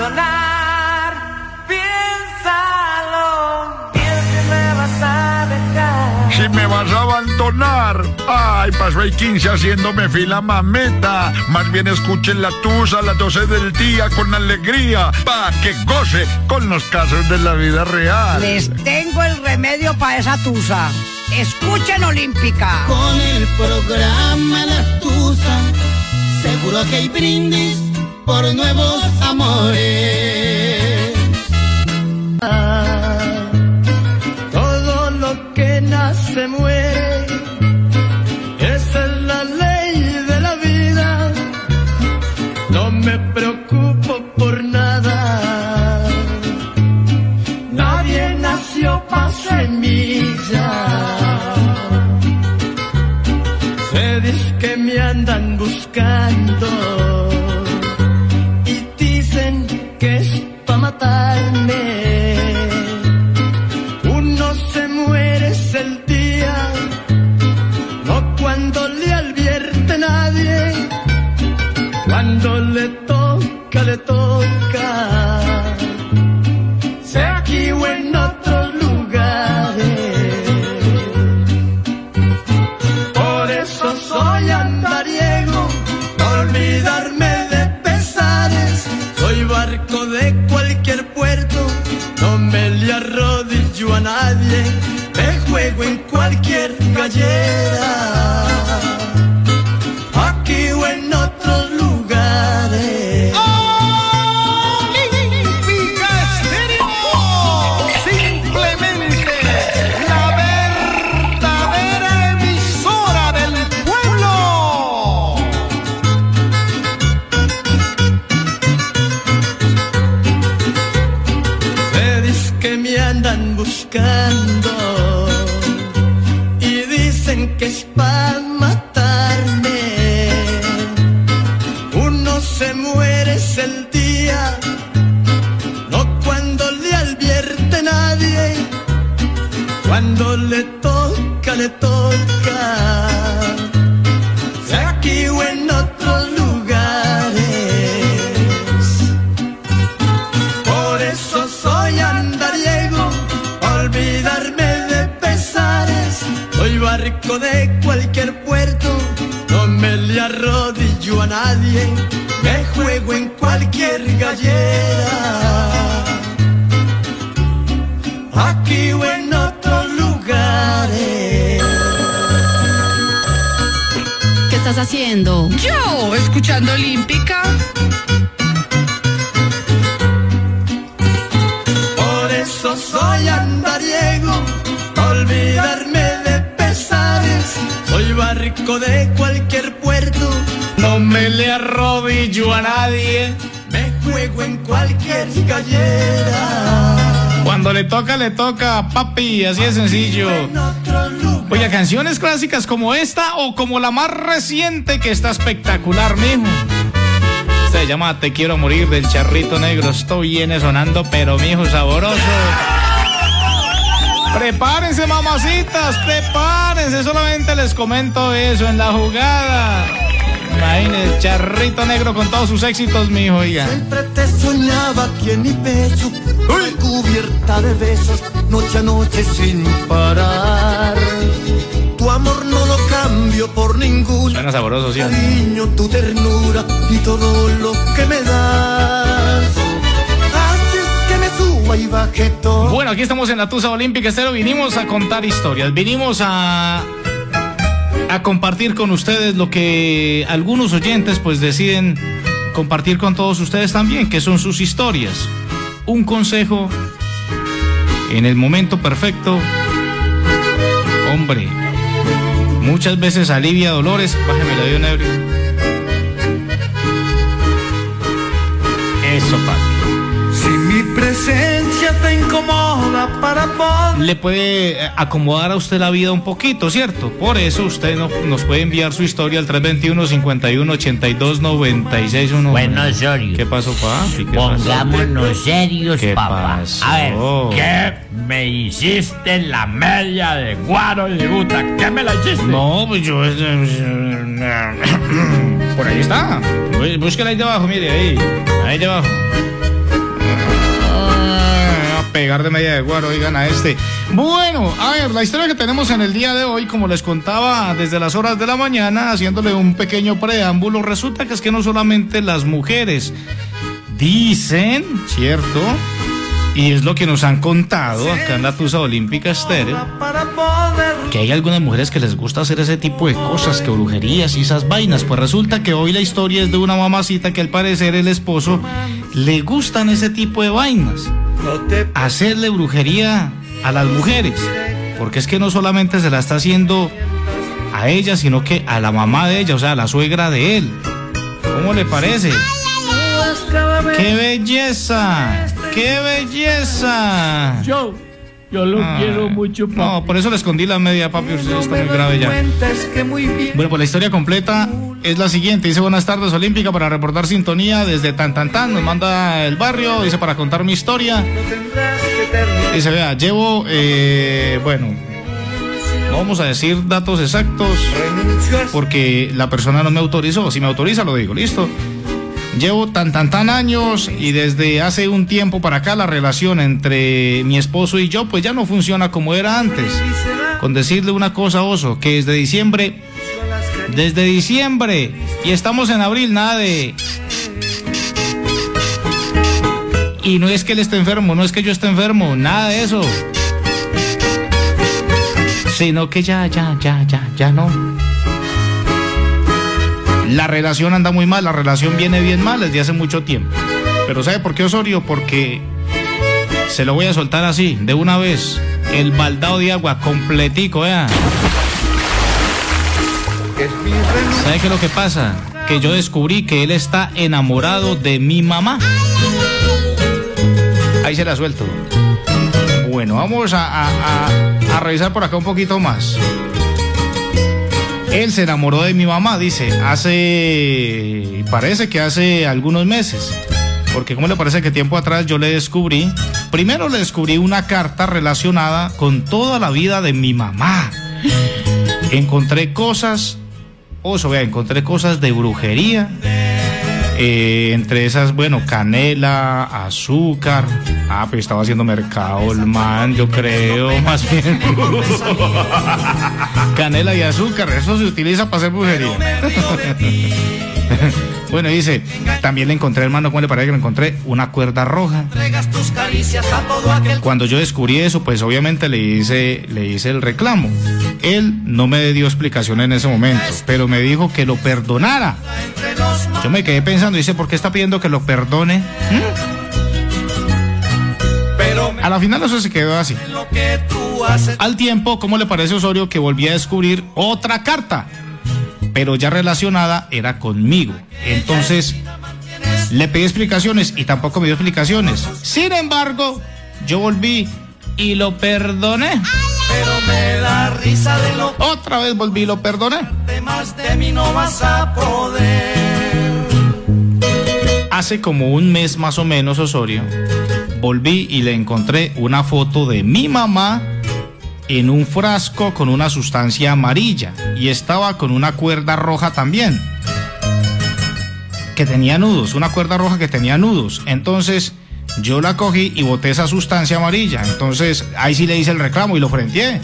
abandonar. Piénsalo, piensa me vas a dejar. Si me vas a abandonar, ay, paso el 15 haciéndome fila mameta. Más bien escuchen la tusa a las 12 del día con alegría, pa' que goce con los casos de la vida real. Les tengo el remedio para esa tusa. Escuchen Olímpica. Con el programa La Tusa, seguro que hay brindis por nuevos amores. Nadie. Me juego en cualquier gallera. Aquí o en otros lugares. ¿Qué estás haciendo? Yo, escuchando Olímpica. Arrodillo a nadie. Me juego en cualquier gallera. Cuando le toca, le toca, papi, así de sencillo. Oye, canciones clásicas como esta o como la más reciente que está espectacular, mijo. Se llama Te quiero morir del charrito negro. Esto viene sonando, pero mijo, saboroso. Prepárense, mamacitas, prepárense. Solamente les comento eso en la jugada. Imagínense, charrito negro con todos sus éxitos, mijo, oiga. Siempre te soñaba aquí en mi pecho, cubierta de besos, noche a noche sin parar. Tu amor no lo cambio por ningún Suena sabroso, ¿sí? cariño, tu ternura y todo lo que me das. Haces que me suba y baje todo. Bueno, aquí estamos en la Tusa Olímpica Estero. Vinimos a contar historias. Vinimos a, a compartir con ustedes lo que algunos oyentes pues deciden compartir con todos ustedes también, que son sus historias. Un consejo en el momento perfecto. Hombre, muchas veces alivia dolores. Bájeme la de ebrio. Eso, papi. Le puede eh, acomodar a usted la vida un poquito, ¿cierto? Por eso usted no- nos puede enviar su historia al 321 51 82 96 Bueno, Osorio. ¿Qué pasó, pasó? Pongámonos serios, ¿Qué papá. pasó? A ver, ¿qué me hiciste en la media de guaro y guta? ¿Qué me la hiciste? No, pues yo. eh, Por ahí está. Bú- Búsquela ahí debajo, mire, ahí. Ahí debajo. Pegar de media de guaro, oigan a este. Bueno, a ver, la historia que tenemos en el día de hoy, como les contaba desde las horas de la mañana, haciéndole un pequeño preámbulo, resulta que es que no solamente las mujeres dicen, ¿cierto? Y es lo que nos han contado acá en la Tusa Olímpica Estéreo, que hay algunas mujeres que les gusta hacer ese tipo de cosas, que brujerías y esas vainas. Pues resulta que hoy la historia es de una mamacita que al parecer el esposo le gustan ese tipo de vainas. Hacerle brujería a las mujeres. Porque es que no solamente se la está haciendo a ella, sino que a la mamá de ella, o sea, a la suegra de él. ¿Cómo le parece? ¡Qué belleza! ¡Qué belleza! Yo, yo lo Ah, quiero mucho, papi. No, por eso le escondí la media, papi, usted está muy grave ya. Bueno, pues la historia completa es la siguiente. Dice buenas tardes, Olímpica, para reportar sintonía desde Tan Tan Tan. Nos manda el barrio, dice para contar mi historia. Dice, vea, llevo, eh, bueno, no vamos a decir datos exactos porque la persona no me autorizó. Si me autoriza, lo digo, listo. Llevo tan tan tan años y desde hace un tiempo para acá la relación entre mi esposo y yo pues ya no funciona como era antes. Con decirle una cosa, oso, que desde diciembre, desde diciembre y estamos en abril, nada de... Y no es que él esté enfermo, no es que yo esté enfermo, nada de eso. Sino que ya, ya, ya, ya, ya no. La relación anda muy mal, la relación viene bien mal desde hace mucho tiempo. Pero ¿sabe por qué Osorio? Porque se lo voy a soltar así, de una vez. El baldado de agua completico, ¿eh? ¿Sabe qué es lo que pasa? Que yo descubrí que él está enamorado de mi mamá. Ahí se la suelto. Bueno, vamos a, a- revisar por acá un poquito más. Él se enamoró de mi mamá, dice, hace, parece que hace algunos meses. Porque como le parece que tiempo atrás yo le descubrí, primero le descubrí una carta relacionada con toda la vida de mi mamá. Encontré cosas, oso, vea, encontré cosas de brujería. Eh, entre esas, bueno, canela, azúcar. Ah, pues estaba haciendo mercado el man, yo creo, más bien. Canela y azúcar, eso se utiliza para hacer brujería. bueno, dice, también le encontré, hermano, ¿cómo le parece que le encontré? Una cuerda roja. Cuando yo descubrí eso, pues obviamente le hice, le hice el reclamo. Él no me dio explicación en ese momento, pero me dijo que lo perdonara. Yo me quedé pensando, dice, ¿por qué está pidiendo que lo perdone? ¿Mm? A la final eso se quedó así. Al tiempo, ¿cómo le parece Osorio que volví a descubrir otra carta? Pero ya relacionada era conmigo. Entonces, le pedí explicaciones y tampoco me dio explicaciones. Sin embargo, yo volví y lo perdoné. Pero me da risa de lo Otra vez volví y lo perdoné. que más de mí no vas a poder. Hace como un mes más o menos, Osorio, volví y le encontré una foto de mi mamá en un frasco con una sustancia amarilla y estaba con una cuerda roja también. Que tenía nudos, una cuerda roja que tenía nudos. Entonces yo la cogí y boté esa sustancia amarilla. Entonces ahí sí le hice el reclamo y lo frenteé.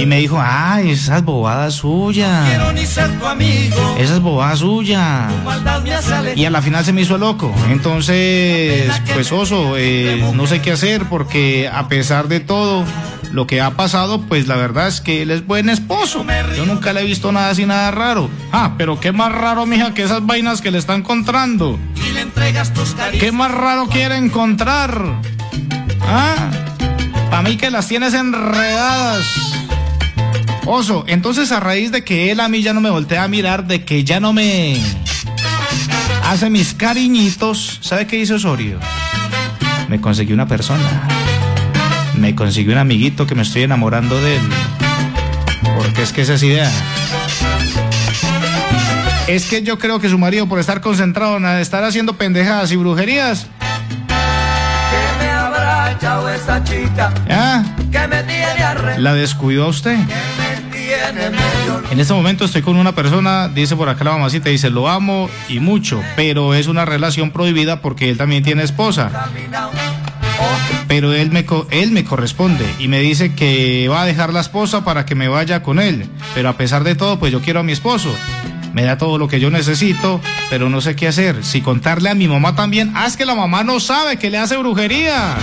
Y me dijo, ay, esas bobadas suyas. Quiero ni ser tu amigo. Esa es bobada suya. Maldad me hace alejar. Y a la final se me hizo loco. Entonces, pues oso, eh, no sé qué hacer porque a pesar de todo lo que ha pasado, pues la verdad es que él es buen esposo. Yo nunca le he visto nada así, nada raro. Ah, pero qué más raro, mija, que esas vainas que le está encontrando. Y le entregas tus caricias. ¿Qué más raro quiere encontrar? Ah, para mí que las tienes enredadas. Oso, entonces a raíz de que él a mí ya no me voltea a mirar, de que ya no me hace mis cariñitos, ¿sabe qué hizo Osorio? Me consiguió una persona. Me consiguió un amiguito que me estoy enamorando de él. Porque es que esa es idea. Es que yo creo que su marido, por estar concentrado en estar haciendo pendejadas y brujerías, Que me habrá echado esa chica. ¿ah? La descuidó a usted. En este momento estoy con una persona, dice por acá la mamacita, dice, lo amo y mucho, pero es una relación prohibida porque él también tiene esposa. Pero él me, él me corresponde y me dice que va a dejar la esposa para que me vaya con él. Pero a pesar de todo, pues yo quiero a mi esposo. Me da todo lo que yo necesito, pero no sé qué hacer. Si contarle a mi mamá también, ah, es que la mamá no sabe que le hace brujería.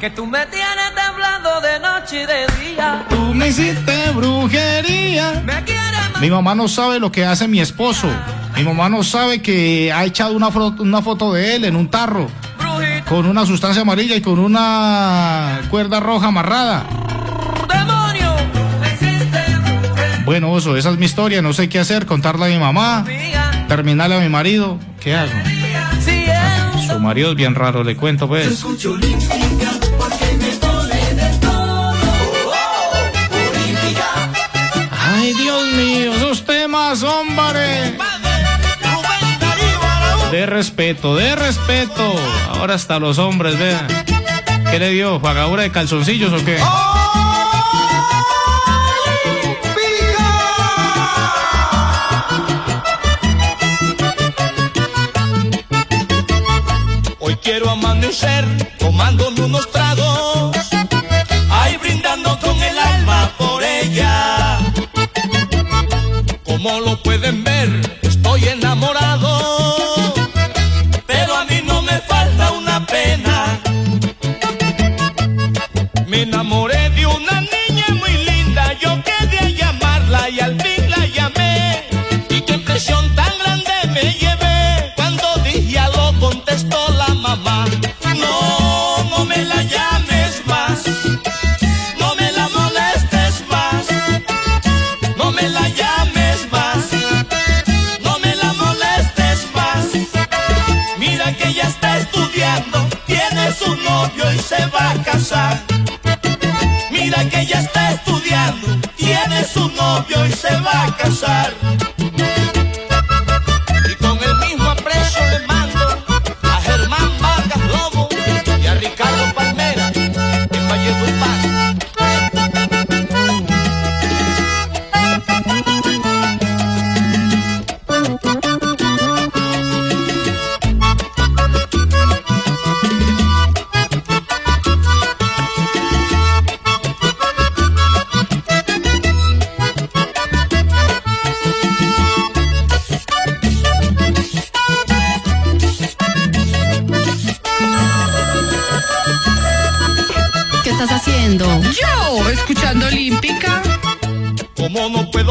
Que tú me tienes temblando de noche y de día. Me hiciste brujería. Mi mamá no sabe lo que hace mi esposo. Mi mamá no sabe que ha echado una, fro- una foto de él en un tarro con una sustancia amarilla y con una cuerda roja amarrada. demonio. Me hiciste brujería. Bueno, oso, esa es mi historia. No sé qué hacer, contarle a mi mamá, terminarle a mi marido. ¿Qué hago? Su marido es bien raro, le cuento pues. Hombre. De respeto, de respeto. Ahora hasta los hombres, vean. ¿Qué le dio? ¿Pagadura de calzoncillos o qué? Hoy quiero amanecer tomándome unos tragos, Como lo pueden novio y se va a casar.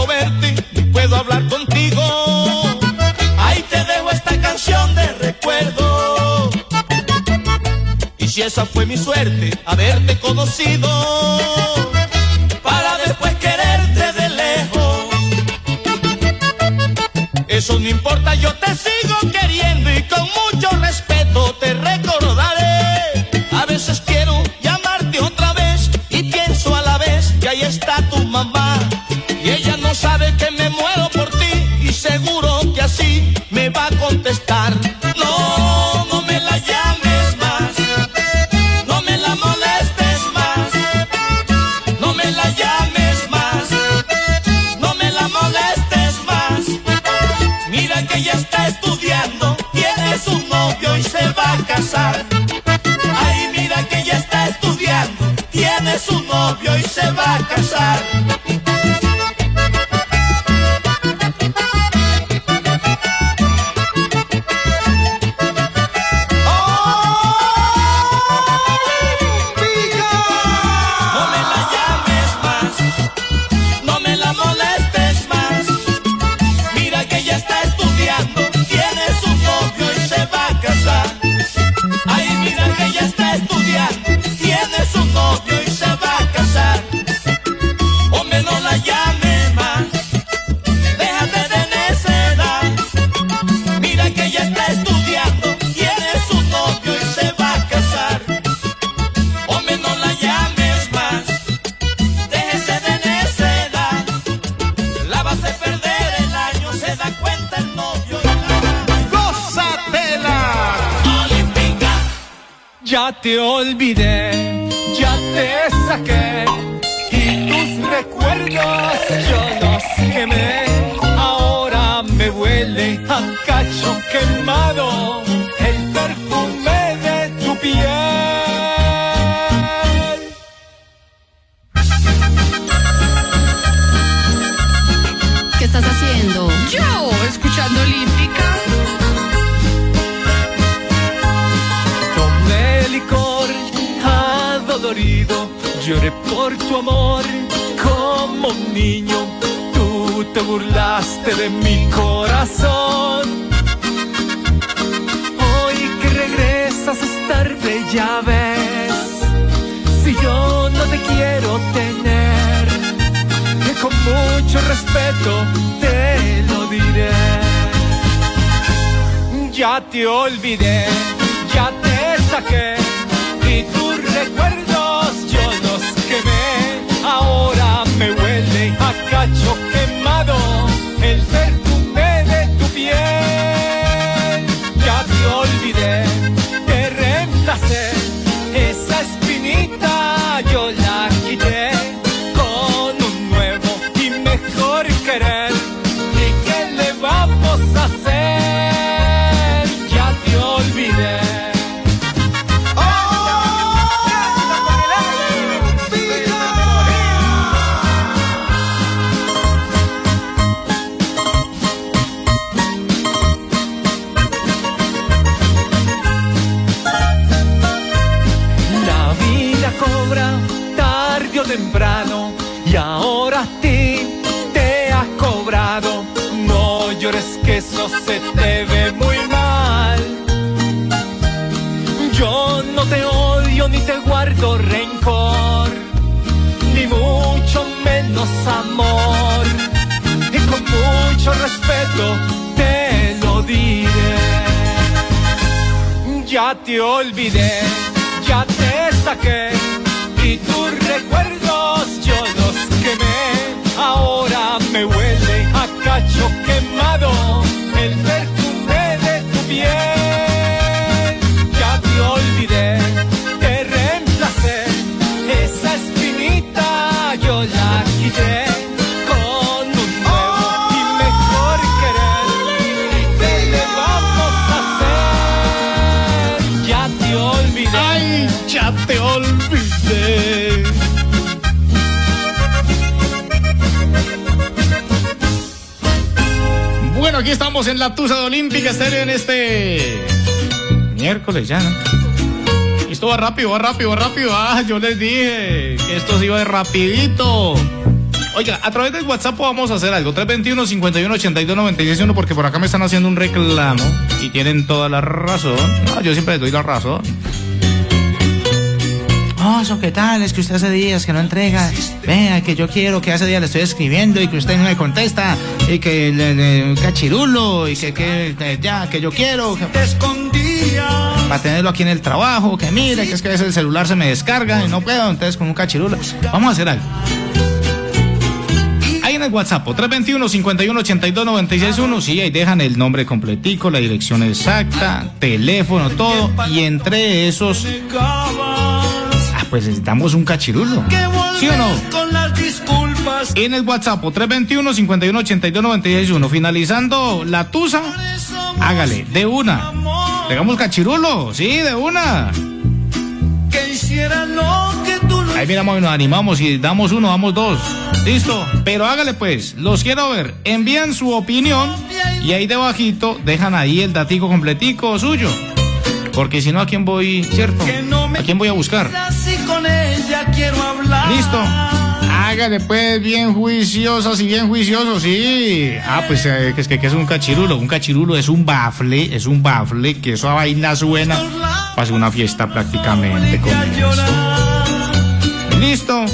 Puedo verte, ni puedo hablar contigo. Ahí te dejo esta canción de recuerdo. Y si esa fue mi suerte, haberte conocido. Para después quererte de lejos. Eso no importa, yo te sigo queriendo y con mucho respeto Lloré por tu amor como un niño. Tú te burlaste de mi corazón. Hoy que regresas es tarde, ya ves. Si yo no te quiero tener, que con mucho respeto te lo diré. Ya te olvidé, ya te saqué y tu recuerdo Ahora me huele a cacho quemado el perfume de tu piel. Ya te olvidé, te reemplacé. Esa espinita yo la quité y ahora a ti te ha cobrado. No llores que eso se te ve muy mal. Yo no te odio ni te guardo rencor, ni mucho menos amor. Y con mucho respeto te lo diré. Ya te olvidé, ya te saqué y tus recuerdos yo los quemé. Ahora me huele a cacho quemado el perfume de tu piel. Estamos en la Tusa de Olímpica Estéreo en este miércoles ya, ¿no? Esto va rápido, va rápido, va rápido. Ah, yo les dije que esto se iba de rapidito. Oiga, a través del WhatsApp vamos a hacer algo. 321 51 82 96 porque por acá me están haciendo un reclamo y tienen toda la razón. No, yo siempre les doy la razón. Qué tal, es que usted hace días que no entrega. Vea, que yo quiero que hace días le estoy escribiendo y que usted no me contesta. Y que le, le- cachirulo y que, que, ya, que yo quiero. que- para tenerlo aquí en el trabajo, que mire, que es que a veces el celular se me descarga y no puedo, entonces con un cachirulo. Vamos a hacer algo. Ahí en el WhatsApp, 321-5182-961, sí, ahí dejan el nombre completico, la dirección exacta, teléfono, todo, y entre esos, pues necesitamos un cachirulo. ¿Sí o no? Con las disculpas. En el WhatsApp, 321-5182-961, finalizando la tusa, hágale, de una. Pegamos cachirulo, sí, de una. Que hiciera lo que tú Ahí miramos y nos animamos y damos uno, damos dos. Listo. Pero hágale pues, los quiero ver. Envían su opinión y ahí debajito dejan ahí el datico completico suyo. Porque si no, ¿a quién voy, cierto? ¿A quién voy a buscar? Quiero hablar. Listo. Hágale pues bien juiciosas y bien juiciosos, sí. Ah, pues eh, es que, que es un cachirulo. Un cachirulo es un bafle, es un bafle, que esa vaina suena. Pasa una fiesta prácticamente con eso. Listo.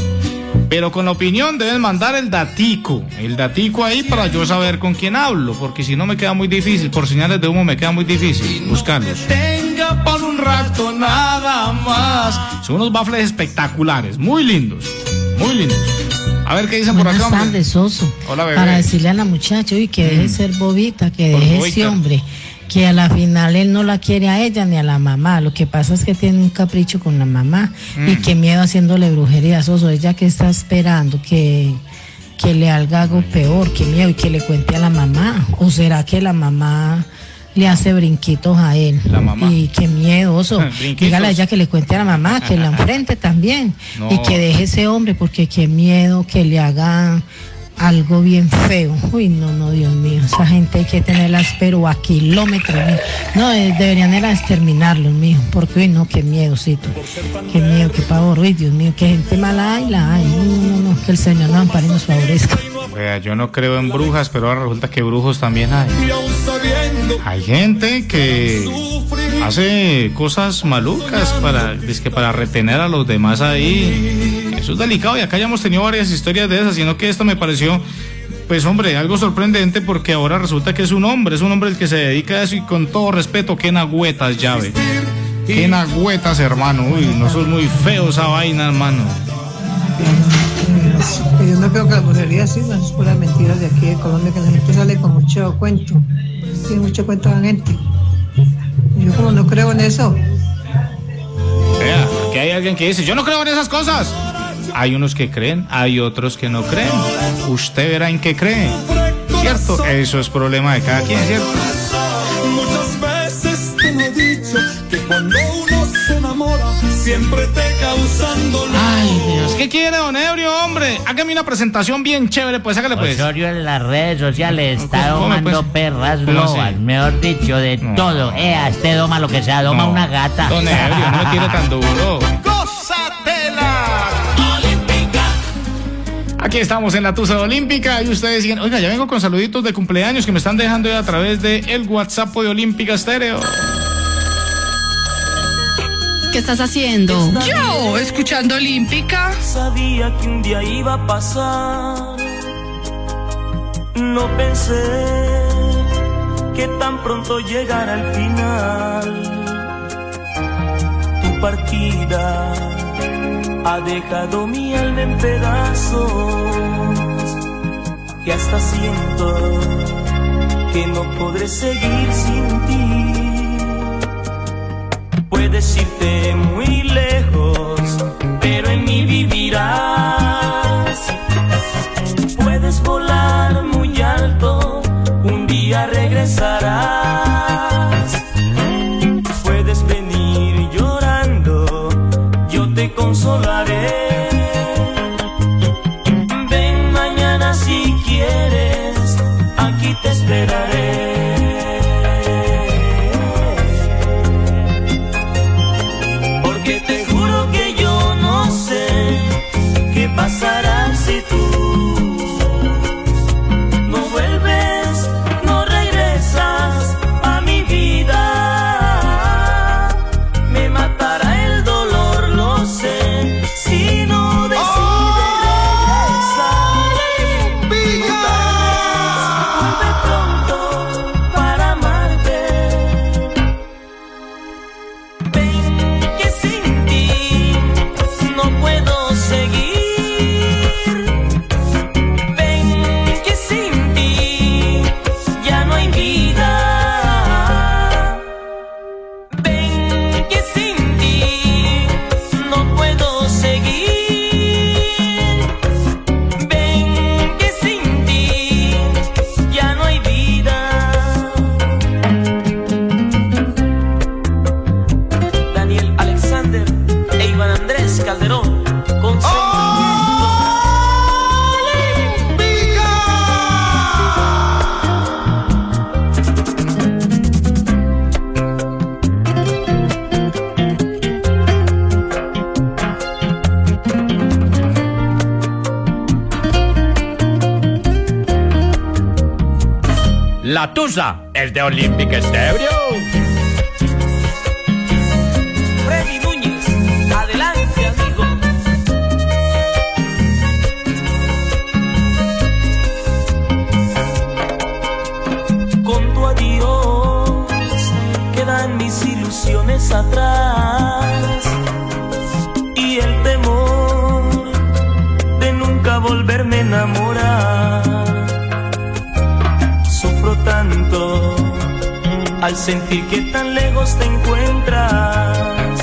Pero con la opinión deben mandar el datico. El datico ahí para yo saber con quién hablo. Porque si no me queda muy difícil. Por señales de humo me queda muy difícil buscarlos. Tenga por un rato nada más. Son unos bafles espectaculares. Muy lindos. Muy lindos. A ver qué dicen por acá. Buenas tardes, Soso. Hola, bebé. Para decirle a la muchacha, uy, que deje Mm. ser bobita, que deje ese hombre, que a la final él no la quiere a ella ni a la mamá. Lo que pasa es que tiene un capricho con la mamá y Mm. que miedo haciéndole brujería, Soso. Ella que está esperando que, que le haga algo peor, que miedo y que le cuente a la mamá. ¿O será que la mamá le hace brinquitos a él? La mamá. Y qué miedoso. Dígale a ella que le cuente a la mamá, que la enfrente también. No. Y que deje ese hombre, porque qué miedo que le haga algo bien feo. Uy, no, no, Dios mío, esa gente hay que tenerlas pero a kilómetros. mío. No, eh, deberían era exterminarlos, mío, porque uy, no, qué miedocito, qué miedo, qué pavor, uy, Dios mío, qué gente mala hay, la hay. No, no, no, que el Señor nos ampare y nos favorezca. Vea, yo no creo en brujas, pero ahora resulta que brujos también hay. Hay gente que hace cosas malucas para, que para retener a los demás ahí. Eso es delicado y acá ya hemos tenido varias historias de esas, sino que esto me pareció, pues hombre, algo sorprendente porque ahora resulta que es un hombre, es un hombre el que se dedica a eso y con todo respeto, qué nagüetas, llave. Qué nagüetas, hermano. Uy, no sos muy feo esa vaina, hermano. Yo no creo que la brujería sirva, es pura mentira de aquí de Colombia, que la gente sale con mucho cuento. Tiene mucho cuento la gente. Yo como no creo en eso. Vea, que hay alguien que dice, yo no creo en esas cosas. Hay unos que creen, hay otros que no creen. Usted verá en qué cree. ¿Cierto? Eso es problema de cada quien, ¿cierto? Muchas veces te lo he dicho que cuando uno se enamora siempre te causan dolor. Ay, Dios, ¿qué quiere, don Ebrio, hombre? Hágame una presentación bien chévere, pues, hágale, pues. Osorio en las redes sociales está ¿Cómo, domando pues? perras lobas, mejor dicho, de No. todo. Eh, este doma lo que sea, doma No. una gata. Don Ebrio, no le tire tan duro. Aquí estamos en la Tusa Olímpica y ustedes siguen. Oiga, ya vengo con saluditos de cumpleaños que me están dejando a través de el WhatsApp de Olímpica Estéreo. ¿Qué estás haciendo? Yo, escuchando Olímpica. Sabía que un día iba a pasar. No pensé que tan pronto llegara el final. Tu partida ha dejado mi alma en pedazos. Y hasta siento que no podré seguir sin ti. Puedes irte muy lejos, pero en mí vivirás. Puedes volar muy alto, un día regresarás. La Tusa es de Olympic Stereo. Te encuentras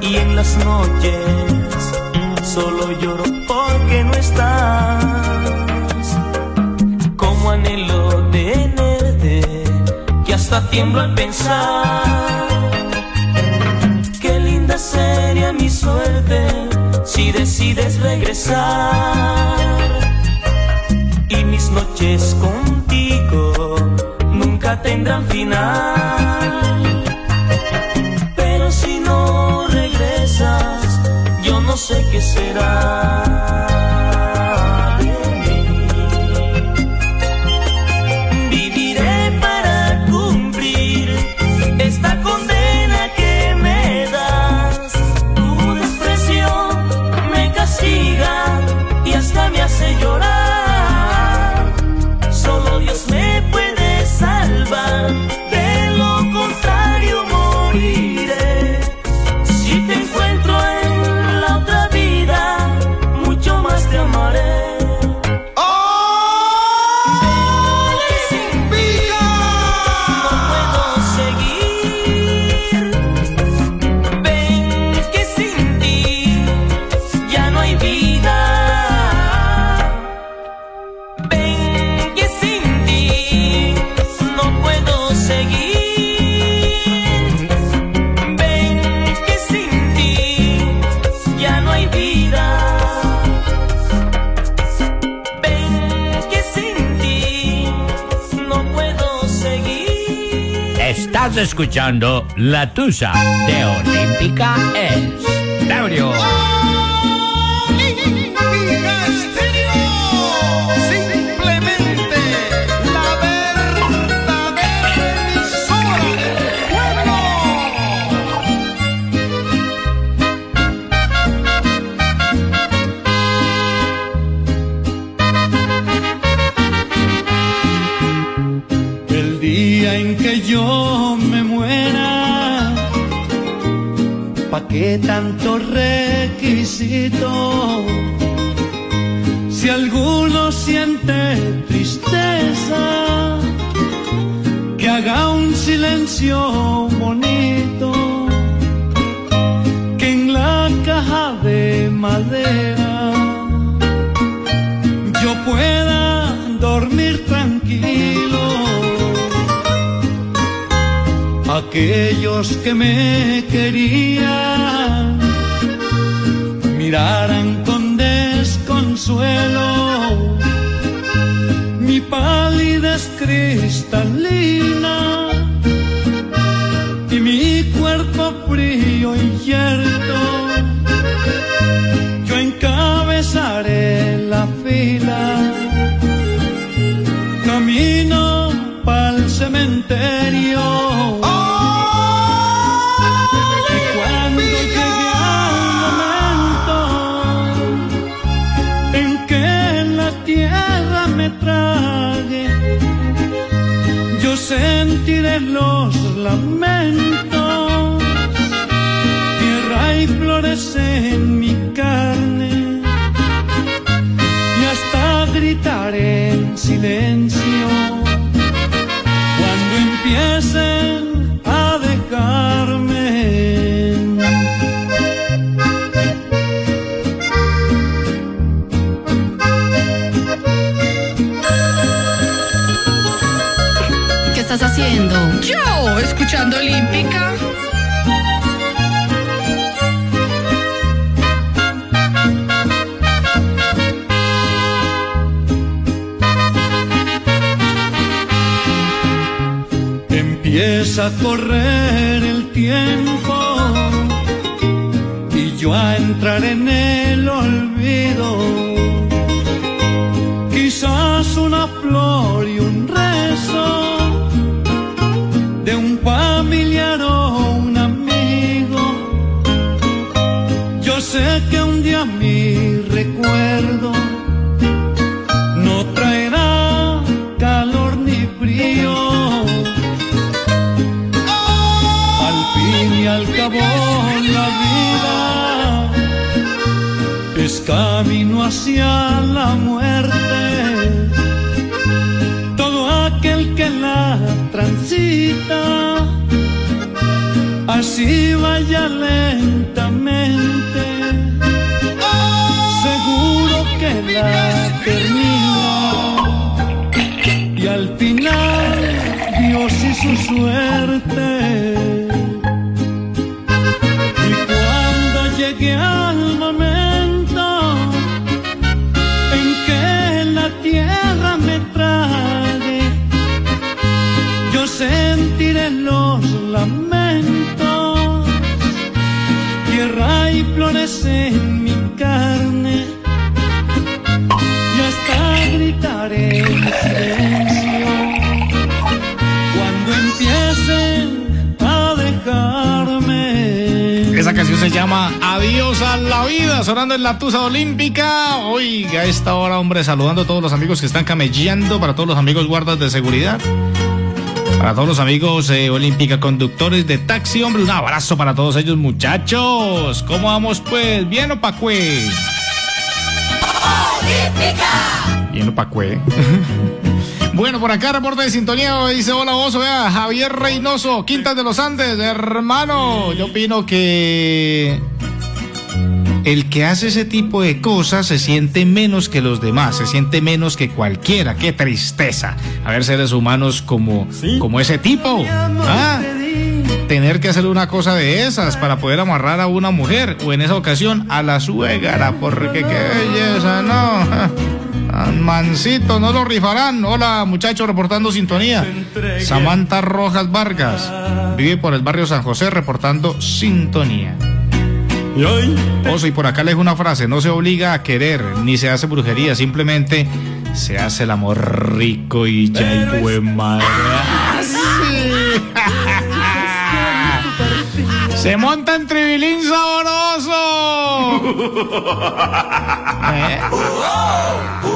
y en las noches solo lloro porque no estás. Como anhelo tenerte que hasta tiemblo al pensar. Qué linda sería mi suerte si decides regresar. y mis noches contigo nunca tendrán final. Sé qué será. Escuchando La Tusa de Olímpica Estéreo. Si alguno siente tristeza, que haga un silencio bonito, que en la caja de madera yo pueda dormir tranquilo. Aquellos que me querían miraran con desconsuelo mi palidez cristalina y mi cuerpo frío y yerto. Yo encabezaré la fila, camino pa'l cementerio. Sentiré los lamentos. Tierra y flores en mi carne. Y hasta gritaré en silencio. Cuando empiecen escuchando Olímpica. Empieza a correr el tiempo y yo a entrar en el olvido. Quizás una flor no traerá calor ni frío. Al fin y al cabo la vida es camino hacia la muerte. Todo aquel que la transita, así vaya lentamente, y al final Dios y su suerte. Y cuando llegue al momento en que la tierra me trague, yo sentiré los lamentos, tierra y florecer llama Adiós a la vida, sonando en la Tusa Olímpica. Oiga, a esta hora, hombre, saludando a todos los amigos que están camellando, para todos los amigos guardas de seguridad. Para todos los amigos eh, olímpica conductores de taxi, hombre, un abrazo para todos ellos, muchachos. ¿Cómo vamos, pues? ¿Bien o pacue? Bien o pacue. Bueno, por acá reporte de sintonía, dice hola oso, vea, Javier Reynoso, Quintas de los Andes, hermano. Yo opino que el que hace ese tipo de cosas se siente menos que los demás, se siente menos que cualquiera. Qué tristeza. A ver, seres humanos como, como ese tipo. ¿Ah? Tener que hacer una cosa de esas para poder amarrar a una mujer o en esa ocasión a la suegra, porque qué belleza, no. Mancito, no lo rifarán. Hola, muchachos, reportando sintonía. Samantha Rojas Vargas vive por el barrio San José reportando sintonía. Oso, y por acá le dejo una frase, no se obliga a querer, ni se hace brujería, simplemente se hace el amor rico y ya hay buen madre. Ah, sí. Se monta en tribilín sabroso. ¿Eh?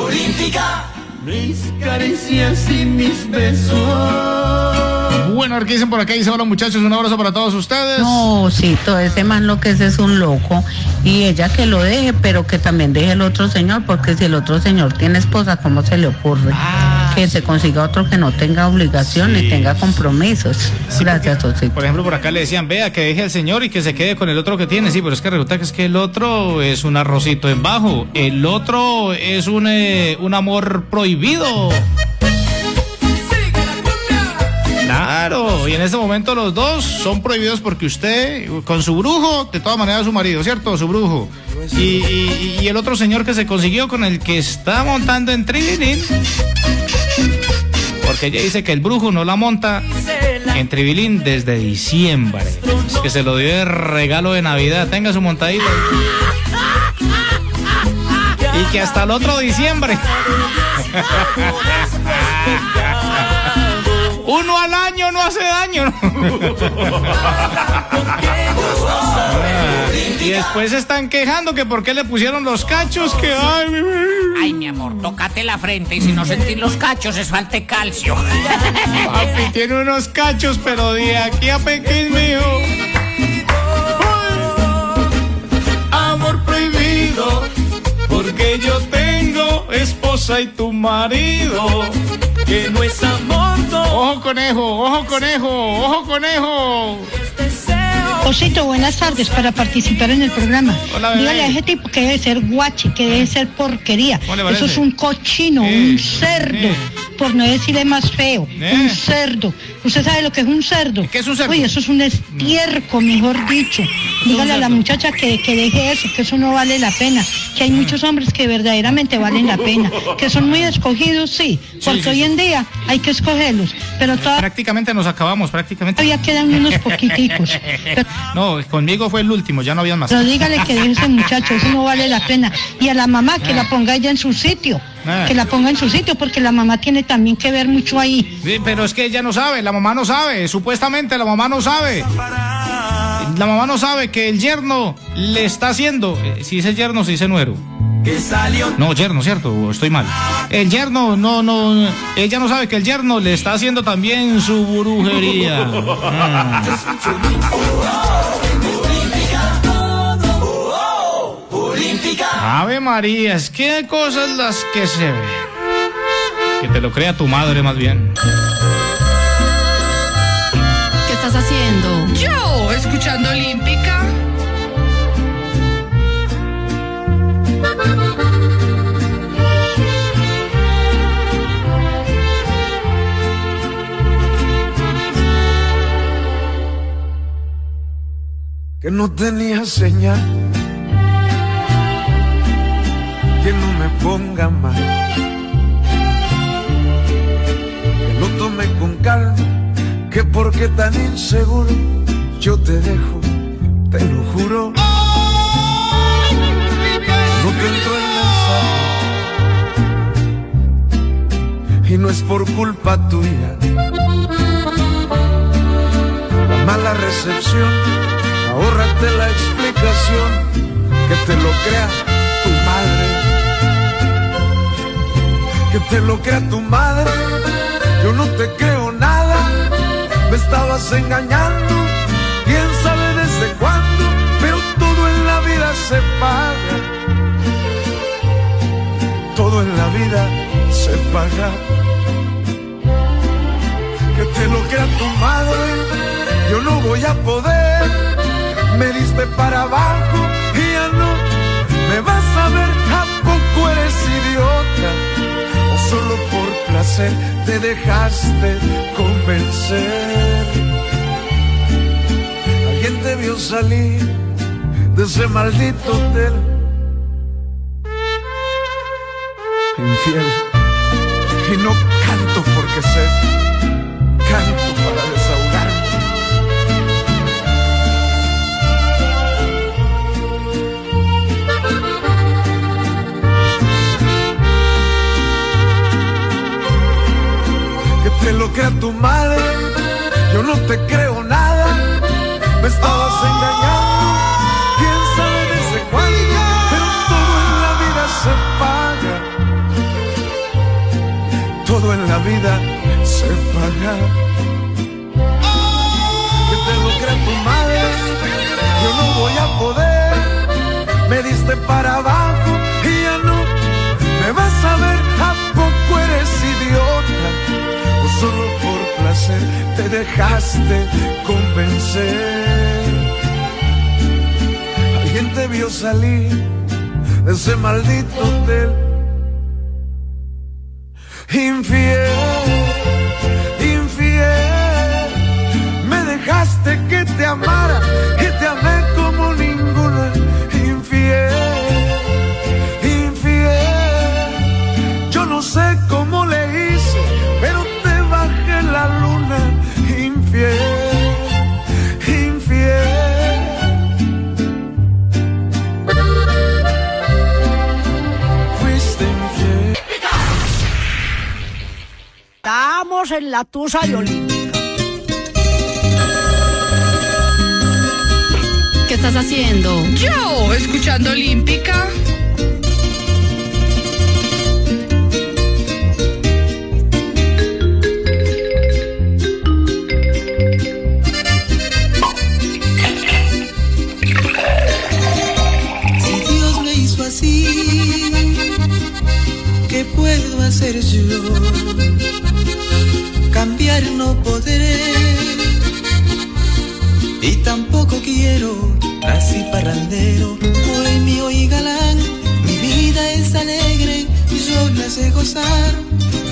Olímpica. Mis caricias y mis besos. Bueno, a ver qué dicen por acá. Dice, hola muchachos, un abrazo para todos ustedes. No, sí, todo ese man lo que es es un loco. Y ella que lo deje, pero que también deje el otro señor, porque si el otro señor tiene esposa, ¿cómo se le ocurre? que se consiga otro que no tenga obligaciones, Sí. tenga compromisos. Gracias, Osito. Por ejemplo, por acá le decían, vea, que deje al señor y que se quede con el otro que tiene. Sí, pero es que resulta que es que el otro es un arrocito en bajo. El otro es un, eh, un amor prohibido. Claro, y en este momento los dos son prohibidos porque usted, con su brujo, de todas maneras su marido, ¿cierto? Su brujo. Y, el otro señor que se consiguió con el que está montando en Tribilín. Porque ella dice que el brujo no la monta en Tribilín desde diciembre. Que se lo dio de regalo de Navidad. Tenga su montadita. Y que hasta el otro diciembre. Uno al año no hace daño. y después se están quejando que por qué le pusieron los cachos que ay, mi- Ay, mi amor, tócate la frente y si no sentís los cachos es falta de calcio. Papi tiene unos cachos, pero de aquí a Pekín, mijo. Amor prohibido, porque yo tengo esposa y tu marido. Que no es amor, Ojo conejo, ojo conejo, ojo conejo. Osito, buenas tardes para participar en el programa. Hola, bebé. Dígale a ese tipo que debe ser guachi, que debe ser porquería. Eso es un cochino, un cerdo. Por no decirle más feo. Eh. Un cerdo. ¿Usted sabe lo que es un cerdo? ¿Qué es un cerdo? Uy, eso es un estiércol, mejor dicho. Dígale a la muchacha que, que deje eso, que eso no vale la pena. Que hay muchos hombres que verdaderamente valen la pena. Que son muy escogidos, sí. Porque sí, hoy sí. en día hay que escogerlos. Pero todavía Prácticamente nos acabamos, prácticamente. quedan unos poquiticos. Pero- No, conmigo fue el último, ya no habían más. Pero dígale que deje ese muchacho, eso no vale la pena. Y a la mamá que la ponga ella en su sitio, Ah. que la ponga en su sitio, porque la mamá tiene también que ver mucho ahí. Sí, pero es que ella no sabe, la mamá no sabe, supuestamente la mamá no sabe. La mamá no sabe que el yerno le está haciendo, eh, si dice yerno, si dice nuero. No, yerno, cierto, estoy mal. El yerno, no, no, ella no sabe que el yerno le está haciendo también su brujería. Ah. Ave María, es que hay cosas las que se ven. Que te lo crea tu madre más bien. ¿Qué estás haciendo? Yo, escuchando Olímpica. que no tenía señal, ponga mal, que lo tome con calma, que porque tan inseguro yo te dejo, te lo juro. No te entró el mensaje y no es por culpa tuya. La mala recepción, ahórrate la explicación, que te lo crea Que te lo crea tu madre, yo no te creo nada, me estabas engañando, quién sabe desde cuándo, pero todo en la vida se paga, todo en la vida se paga. Que te lo crea tu madre, yo no voy a poder, me diste para abajo y ya no me vas a ver, placer te dejaste convencer. Alguien te vio salir de ese maldito hotel. Infiel. Y no canto porque sé, canto que tu madre, yo no te creo nada, me estabas engañando, quién sabe desde cuándo, pero todo en la vida se paga, todo en la vida se paga. Que te lo crea tu madre, yo no voy a poder, me diste para abajo y ya no me vas a ver, ¿a te dejaste convencer. Alguien te vio salir de ese maldito hotel. Estamos en la tusa de Olímpica. ¿Qué estás haciendo? Yo, escuchando Olímpica. Si Dios me hizo así, ¿qué puedo hacer yo? No podré y tampoco quiero. Nací parrandero, bohemio y galán. Mi vida es alegre yo la sé gozar.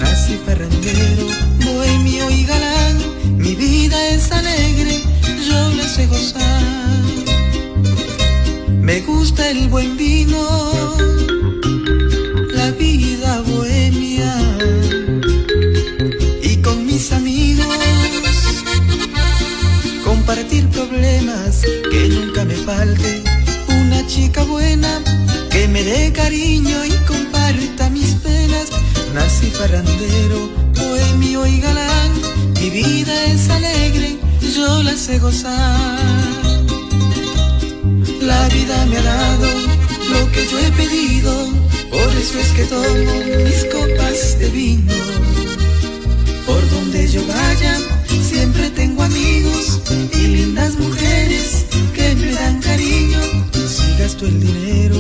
Nací parrandero, bohemio y galán. Mi vida es alegre, yo la sé gozar. Me gusta el buen vino, chica buena que me dé cariño y comparta mis penas. Nací parrandero, bohemio y galán. Mi vida es alegre, yo la sé gozar. La vida me ha dado lo que yo he pedido, por eso es que tomo mis copas de vino. Por donde yo vaya, siempre tengo amigos y lindas mujeres gasto el dinero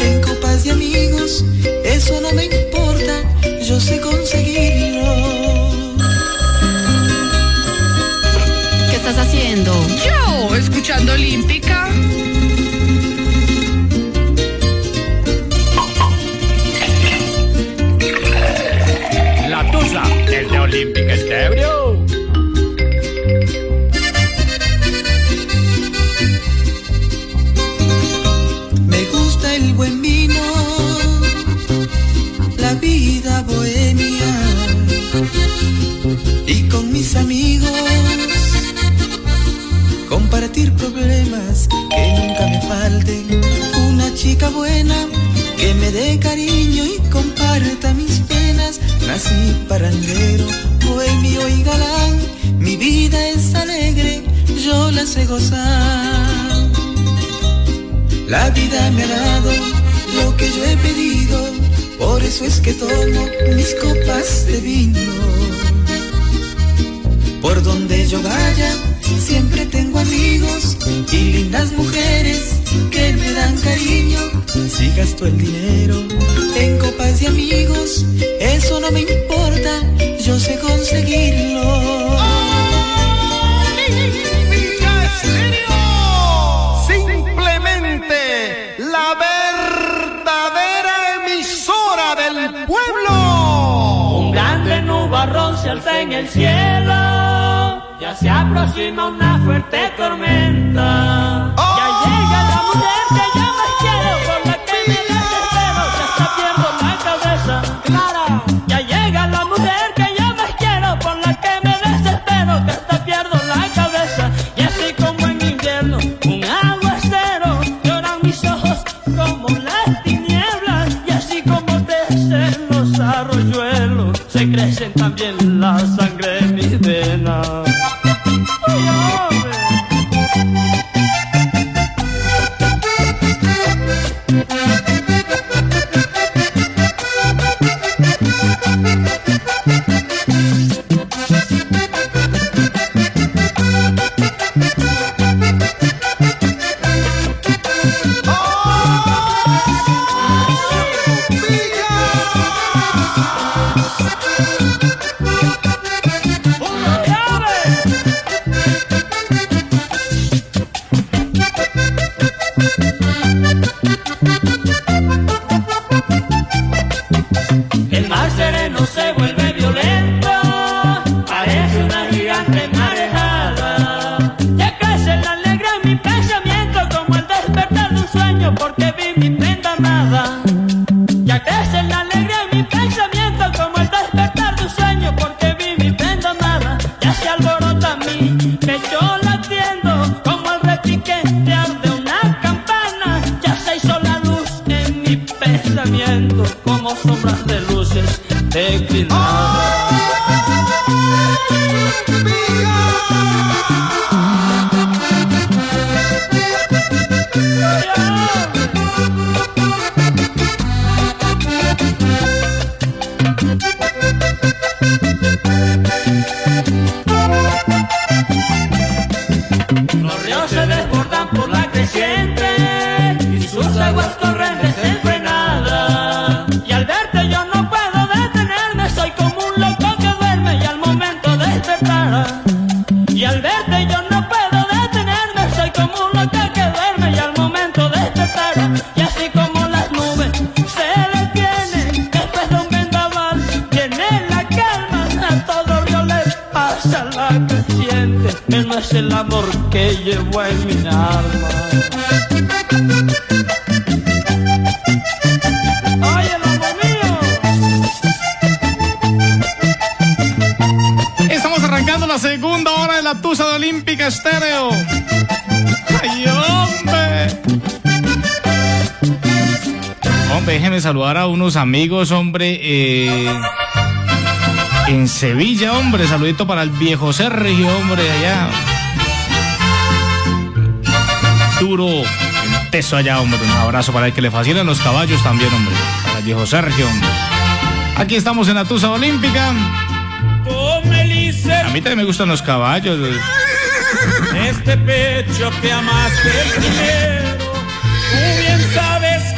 en copas de amigos, eso no me importa, yo sé conseguirlo. ¿Qué estás haciendo? Yo, escuchando Olímpica. La tusa, el de Olímpica Estéreo. Buena que me dé cariño y comparta mis penas. Nací parandero, bohemio y galán, mi vida es alegre, yo la sé gozar. La vida me ha dado lo que yo he pedido, por eso es que tomo mis copas de vino. Por donde yo vaya, siempre tengo amigos y lindas mujeres que me dan cariño. Si gasto el dinero en copas y amigos, eso no me importa, yo sé conseguirlo. Simplemente la verdadera emisora del pueblo. Un grande nubarrón se alza en el cielo, se aproxima una fuerte tormenta. Saludar a unos amigos, hombre, eh, en Sevilla, hombre. Saludito para el viejo Sergio, hombre, allá. Duro, teso allá, hombre. Un abrazo para el que le fascinan los caballos también, hombre. Para el viejo Sergio. Aquí estamos en la Tusa Olímpica. A mí también me gustan los caballos. Este pecho que amas el primero, tú bien sabes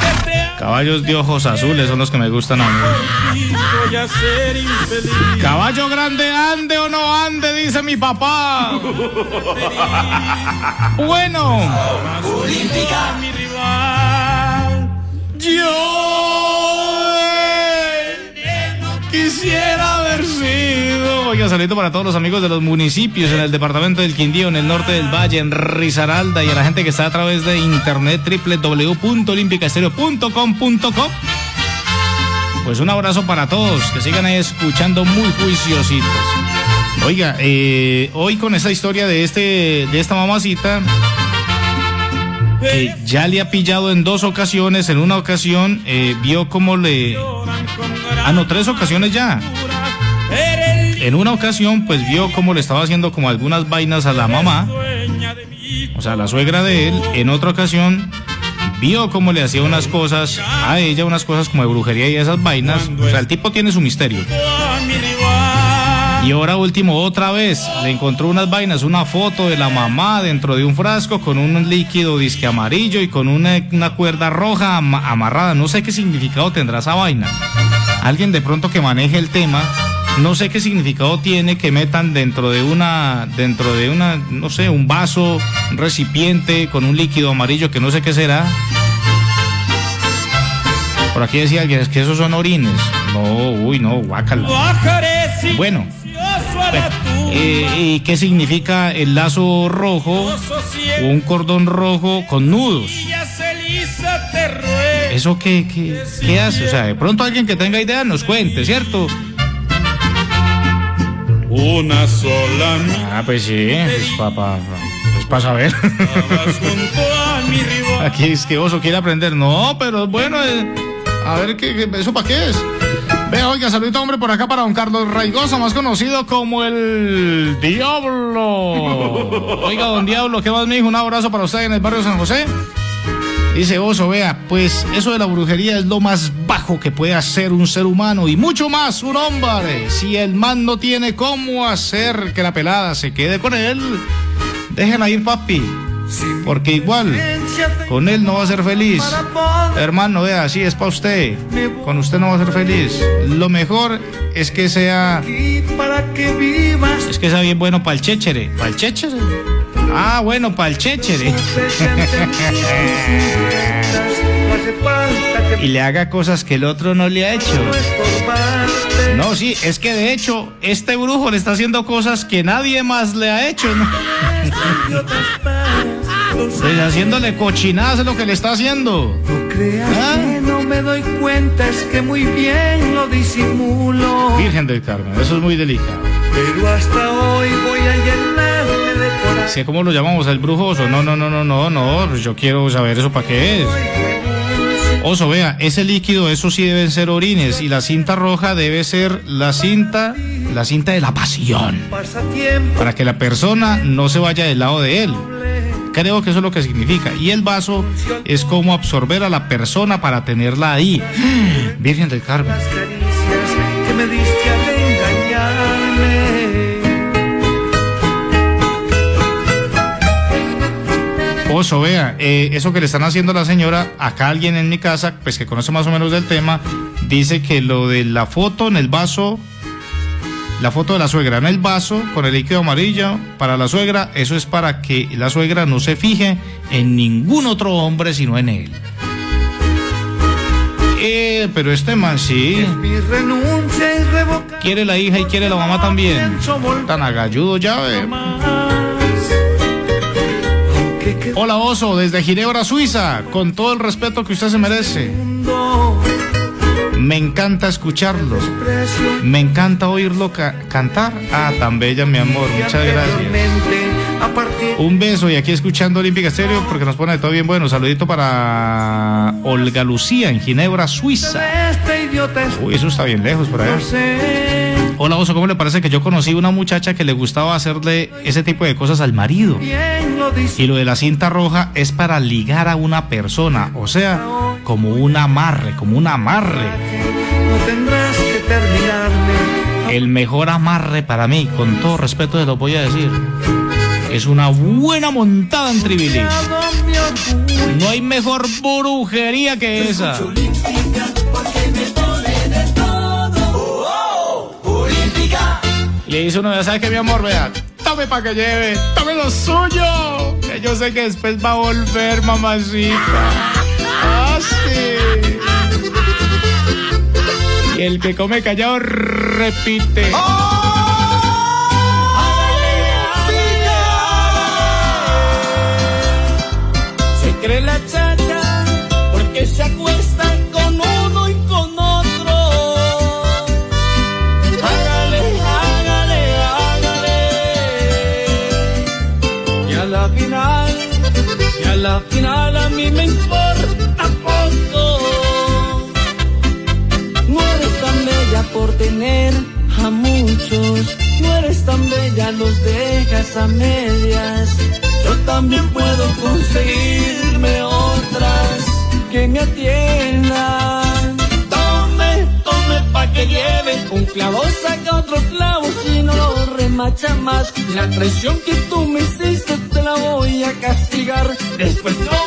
Caballos de ojos azules son los que me gustan a mí. voy a ser infeliz. Caballo grande, ande o no ande, dice mi papá. Bueno. Olímpica. Mi rival. Yo quisiera haber sido. Oiga, saludito para todos los amigos de los municipios en el departamento del Quindío, en el norte del Valle, en Risaralda y a la gente que está a través de internet www.olimpicaestereo.com.co. Pues un abrazo para todos, que sigan ahí escuchando muy juiciositos. Oiga, eh, hoy con esta historia de este, de esta mamacita, ya le ha pillado en dos ocasiones, en una ocasión eh, vio cómo le... Ah, no, tres ocasiones ya. En una ocasión, pues vio cómo le estaba haciendo como algunas vainas a la mamá, o sea, la suegra de él. En otra ocasión, vio cómo le hacía unas cosas a ella, unas cosas como de brujería y esas vainas. O sea, el tipo tiene su misterio. Y ahora último, otra vez, le encontró unas vainas, una foto de la mamá dentro de un frasco con un líquido disque amarillo y con una, una cuerda roja ama- amarrada. No sé qué significado tendrá esa vaina. Alguien de pronto que maneje el tema, no sé qué significado tiene que metan dentro de una, dentro de una, no sé, un vaso, un recipiente con un líquido amarillo que no sé qué será. Por aquí decía alguien, es que esos son orines. No, uy, no, guácala. Bueno, eh, ¿y qué significa el lazo rojo o un cordón rojo con nudos? ¿Eso qué, qué, qué hace? O sea, de pronto alguien que tenga idea nos cuente, ¿cierto? Una sola Ah, pues sí, es para pa saber. Aquí es que Oso quiere aprender. No, pero bueno, eh, a ver, ¿qué, qué- ¿eso para qué es? Vea, oiga, saludito hombre por acá para don Carlos Raigosa, más conocido como el Diablo. Oiga, don Diablo, ¿qué más me dijo? Un abrazo para usted en el barrio San José. Dice Oso, vea, pues eso de la brujería es lo más bajo que puede hacer un ser humano y mucho más un hombre. Si el man no tiene cómo hacer que la pelada se quede con él, déjenla ir, papi. Porque igual, con él no va a ser feliz. Hermano, vea, así es para usted. Con usted no va a ser feliz. Lo mejor es que sea. Es que sea bien bueno para el chéchere. ¿Para el chéchere? Ah, bueno, para el chéchere. y le haga cosas que el otro no le ha hecho. No, sí, es que de hecho, este brujo le está haciendo cosas que nadie más le ha hecho. Pues haciéndole cochinadas es lo que le está haciendo. creas ¿Ah? que no me doy cuenta, es que muy bien lo disimulo. Virgen del Carmen, eso es muy delicado. Pero hasta hoy voy a llenarme de corazón. ¿Sí, ¿Cómo lo llamamos? ¿El brujoso? No, no, no, no, no, no. Pues yo quiero saber eso para qué es. Oso, vea, ese líquido, eso sí deben ser orines. Y la cinta roja debe ser la cinta, la cinta de la pasión. Para que la persona no se vaya del lado de él. Creo que eso es lo que significa. Y el vaso es como absorber a la persona para tenerla ahí. Virgen del Carmen. caricias que me diste al engañarme. Oso, vea, eh, eso que le están haciendo a la señora, acá alguien en mi casa, pues que conoce más o menos del tema, dice que lo de la foto en el vaso, la foto de la suegra en el vaso con el líquido amarillo para la suegra, eso es para que la suegra no se fije en ningún otro hombre sino en él. Eh, pero este man sí. Quiere la hija y quiere la mamá también. Tan agalludo ya, ve. Hola Oso, desde Ginebra, Suiza, con todo el respeto que usted se merece. Me encanta escucharlo. Me encanta oírlo ca- cantar. Ah, tan bella, mi amor. Muchas gracias. Un beso y aquí escuchando Olímpica Estéreo porque nos pone todo bien bueno. Saludito para Olga Lucía en Ginebra, Suiza. Uy, eso está bien lejos por allá. Hola Oso, ¿cómo le parece que yo conocí una muchacha que le gustaba hacerle ese tipo de cosas al marido? Y lo de la cinta roja es para ligar a una persona, o sea, como un amarre, como un amarre. No tendrás que. El mejor amarre para mí, con todo respeto se lo voy a decir, es una buena montada en tribilín. No hay mejor brujería que esa. Le dice uno, ya sabe que mi amor, vea, tome para que lleve, tome lo suyo. Que yo sé que después va a volver, mamacita. El que come callado repite. Se muchos, no eres tan bella, los dejas a medias. Yo también puedo conseguirme otras que me atiendan. Tome, tome pa' que lleve un clavo, saca otro clavo si no lo remacha más. La traición que tú me hiciste te la voy a castigar. Después no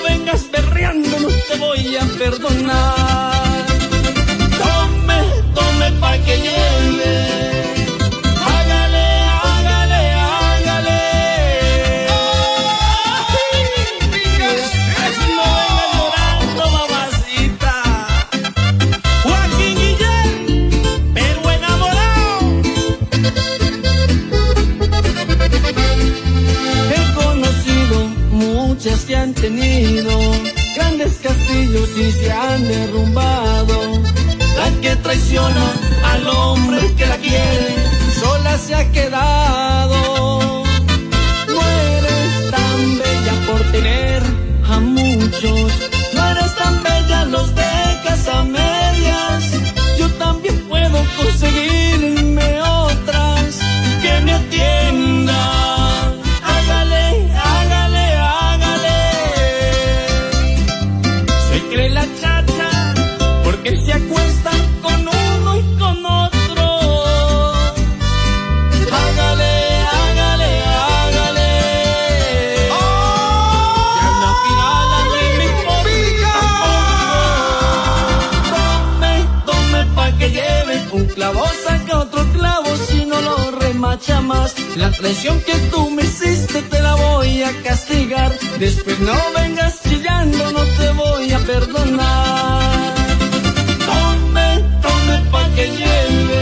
traición que tú me hiciste te la voy a castigar. Después no vengas chillando, no te voy a perdonar. Tome, tome pa' que lleve.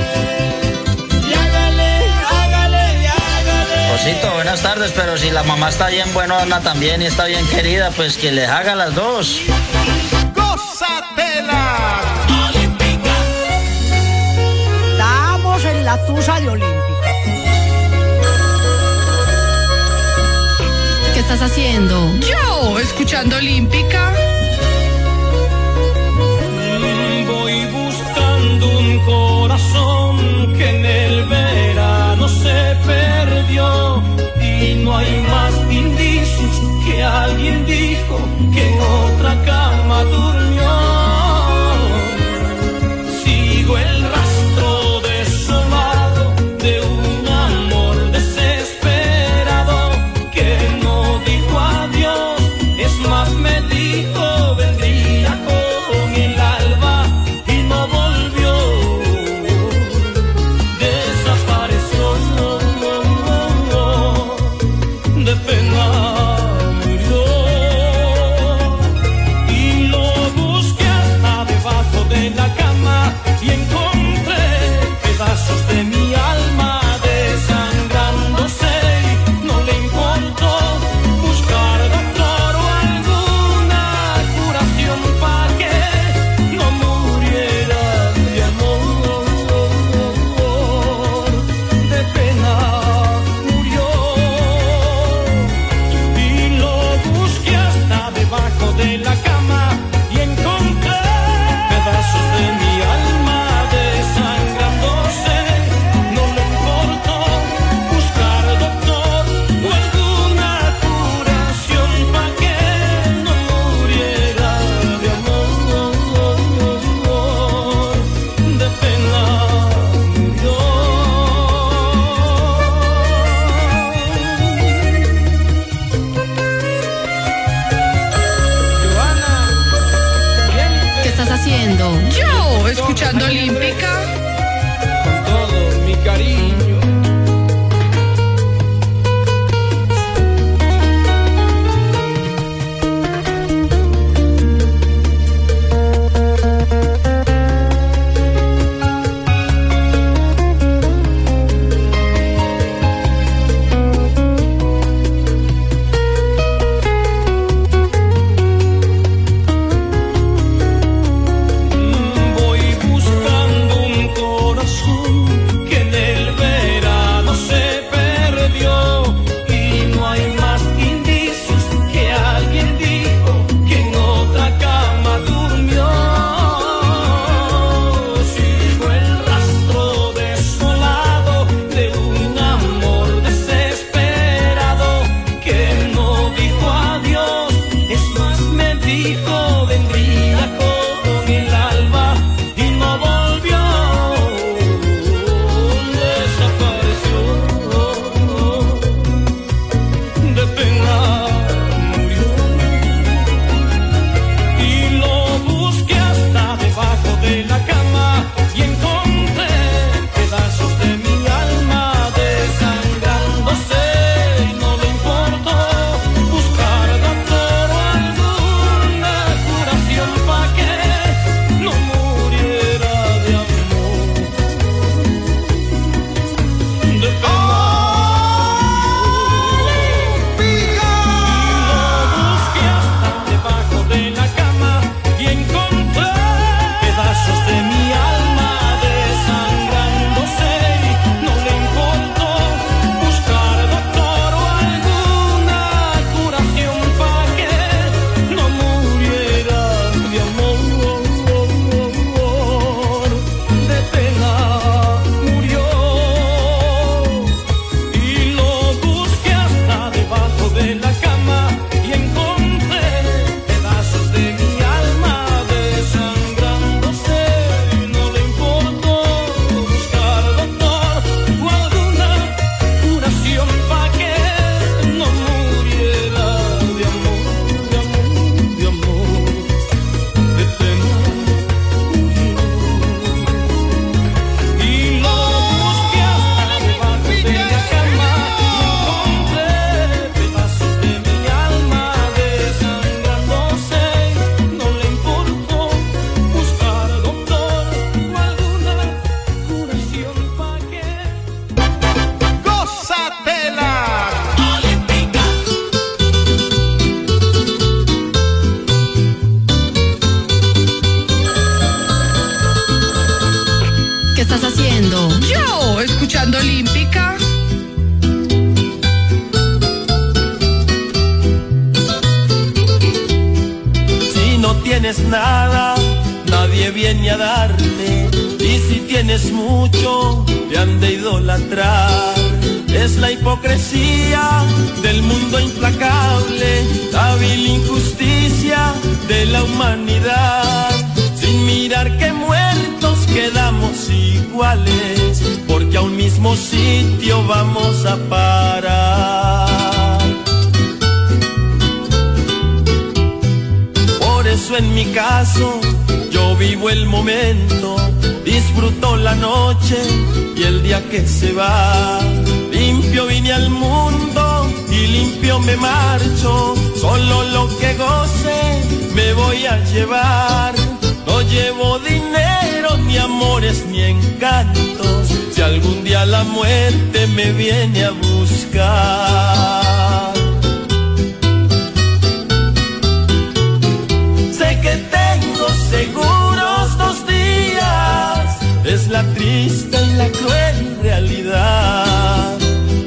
Y hágale, hágale, y hágale. Osito, buenas tardes, pero si la mamá está bien buena también y está bien querida, pues que les haga las dos. ¡Gózatela! Estamos en la tusa de Olímpica. Estás haciendo? Yo, escuchando Olímpica. Voy buscando un corazón que en el verano se perdió y no hay más indicios que alguien dijo que en momento, disfruto la noche y el día que se va. Limpio vine al mundo y limpio me marcho, solo lo que goce me voy a llevar. No llevo dinero, ni amores, ni encantos, si algún día la muerte me viene a buscar. Triste y la cruel realidad.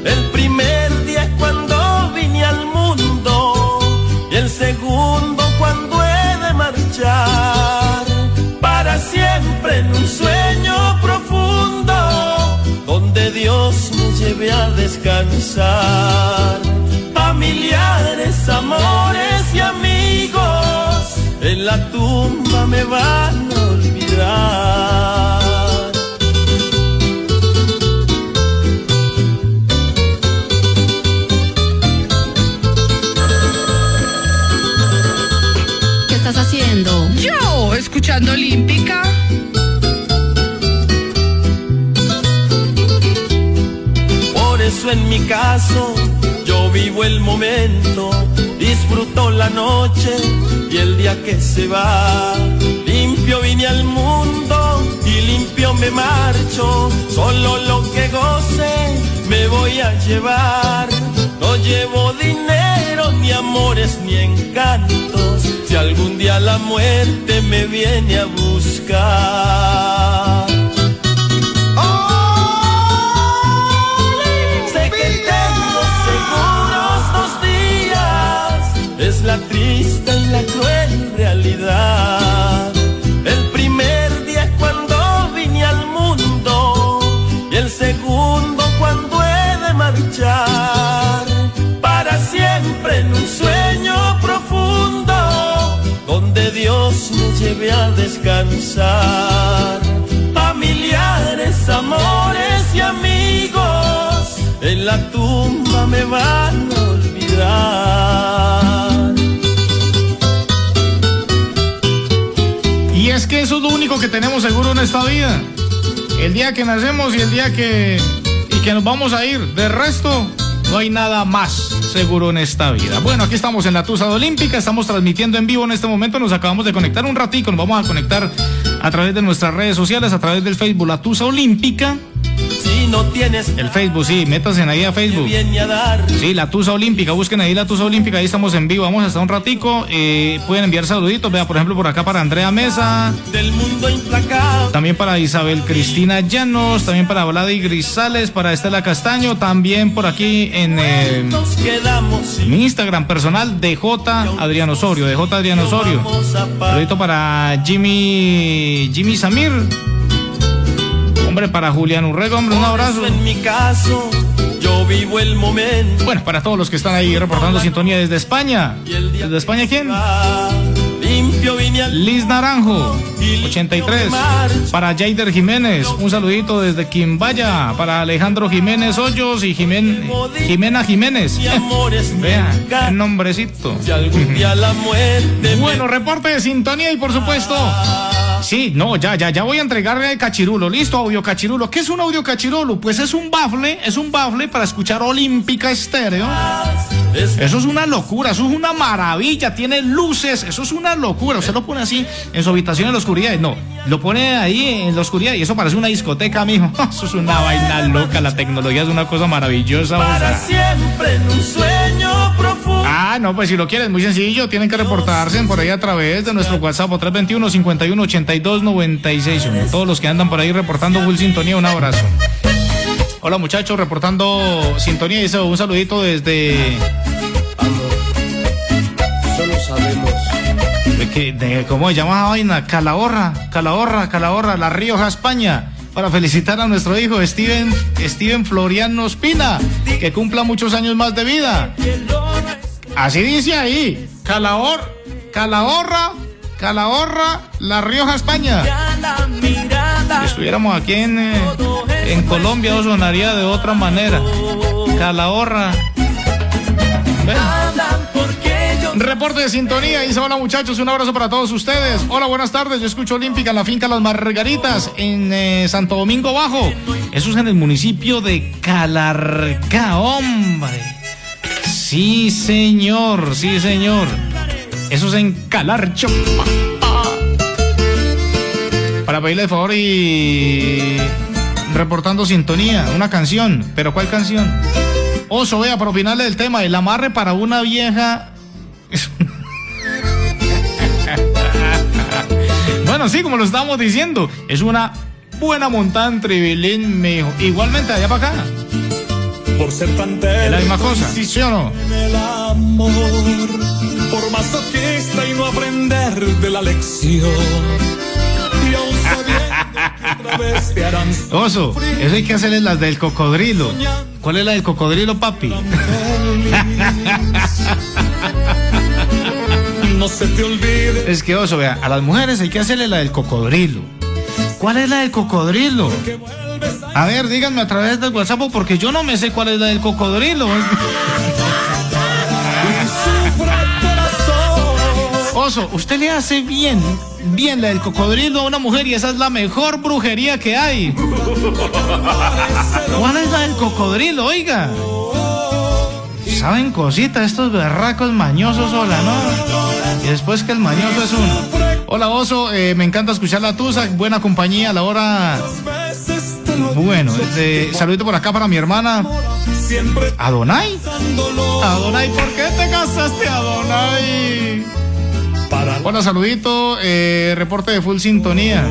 El primer día cuando vine al mundo y el segundo cuando he de marchar para siempre en un sueño profundo donde Dios me lleve a descansar. Familiares, amores y amigos en la tumba me van a olvidar. Olímpica. Por eso en mi caso yo vivo el momento, disfruto la noche y el día que se va. Limpio vine al mundo y limpio me marcho, solo lo que goce me voy a llevar. No llevo dinero, ni amores, ni encantos, si algún día la muerte me viene a buscar. Sé que tengo seguros dos días, es la triste y la cruel realidad. El primer día cuando vine al mundo y el segundo cuando he de marchar para siempre en un sueño lleve a descansar. Familiares, amores y amigos, en la tumba me van a olvidar. Y es que eso es lo único que tenemos seguro en esta vida. El día que nacemos y el día que, y que nos vamos a ir. De resto, no hay nada más seguro en esta vida. Bueno, aquí estamos en la Tusa Olímpica, estamos transmitiendo en vivo en este momento, nos acabamos de conectar un ratico, nos vamos a conectar a través de nuestras redes sociales, a través del Facebook La Tusa Olímpica. No tienes El Facebook, sí, métanse ahí a Facebook. Sí, la Tusa Olímpica, busquen ahí la Tusa Olímpica, ahí estamos en vivo, vamos hasta un ratico, eh, pueden enviar saluditos, vea, por ejemplo, por acá para Andrea Mesa, del mundo implacable. también para Isabel Cristina Llanos, también para Vladi Grisales, para Estela Castaño, también por aquí en eh, mi Instagram personal, DJ Adriano Osorio, DJ Adriano Osorio. Saludito para Jimmy, Jimmy Samir. Hombre, para Julián Urrego, hombre, un abrazo. En mi caso, yo vivo el momento. Bueno, para todos los que están ahí reportando sintonía desde España. ¿Desde España quién? Liz Naranjo, 83. Para Jaider Jiménez, un saludito desde Quimbaya. Para Alejandro Jiménez Hoyos y Jimen- Jimena Jiménez. Vea, el nombrecito. Bueno, reporte de sintonía y por supuesto. Sí, no, ya, ya, ya voy a entregarle el cachirulo. Listo, audio cachirulo. ¿Qué es un audio cachirulo? Pues es un bafle, es un bafle para escuchar Olímpica Estéreo. Eso es una locura, eso es una maravilla, tiene luces, eso es una locura. Usted lo pone así en su habitación en la oscuridad. No, lo pone ahí en la oscuridad y eso parece una discoteca, mijo. Eso es una vaina loca, la tecnología es una cosa maravillosa. Para siempre en un sueño. Ah, no, pues si lo quieren, muy sencillo. Tienen que reportarse por ahí a través de nuestro WhatsApp o 321 51 82 96 1. Todos los que andan por ahí reportando full sintonía, un abrazo. Hola muchachos, reportando sintonía. Dice un saludito desde. Solo sabemos. ¿De, qué- de- ¿Cómo se llama esa vaina? Calahorra, Calahorra, Calahorra, La Rioja, España. Para felicitar a nuestro hijo Steven, Steven Floriano Espina, que cumpla muchos años más de vida. Así dice ahí, Calahor, Calahorra, Calahorra, La Rioja, España. Si estuviéramos aquí en, eh, en Colombia, eso sonaría de otra manera. Calahorra. Reporte de sintonía, dice hola muchachos, un abrazo para todos ustedes. Hola, buenas tardes, yo escucho Olímpica en la finca Las Margaritas, en eh, Santo Domingo Bajo. Eso es en el municipio de Calarcá, hombre. Sí, señor, sí, señor. Eso es en Calarcho. Para pedirle el favor y reportando sintonía, una canción. ¿Pero cuál canción? Oso, vea, para opinarle del tema, el amarre para una vieja. bueno, sí, como lo estábamos diciendo, es una buena montada en Tribilín, mijo. Igualmente, allá para acá. Por ser tan Es la misma cosa, ¿sí o no? en el amor, por masoquista y no aprender de la lección. Y aún sabiendo que otra vez te harán Oso, eso hay que hacerle las del cocodrilo. ¿Cuál es la del cocodrilo, papi? no se te olvide. Es que, oso, vea, a las mujeres hay que hacerle la del cocodrilo. ¿Cuál es la del cocodrilo? A ver, díganme a través del WhatsApp porque yo no me sé cuál es la del cocodrilo. Oso, usted le hace bien, bien la del cocodrilo a una mujer y esa es la mejor brujería que hay. ¿Cuál es la del cocodrilo, oiga? Saben cositas estos berracos mañosos, hola, ¿no? Y después que el mañoso es uno. Hola, Oso, eh, me encanta escuchar la tusa, buena compañía a la hora... Bueno, este, saludito por acá para mi hermana. ¿Adonai? Adonai, ¿por qué te casaste, Adonai? Hola, saludito, eh, reporte de full sintonía.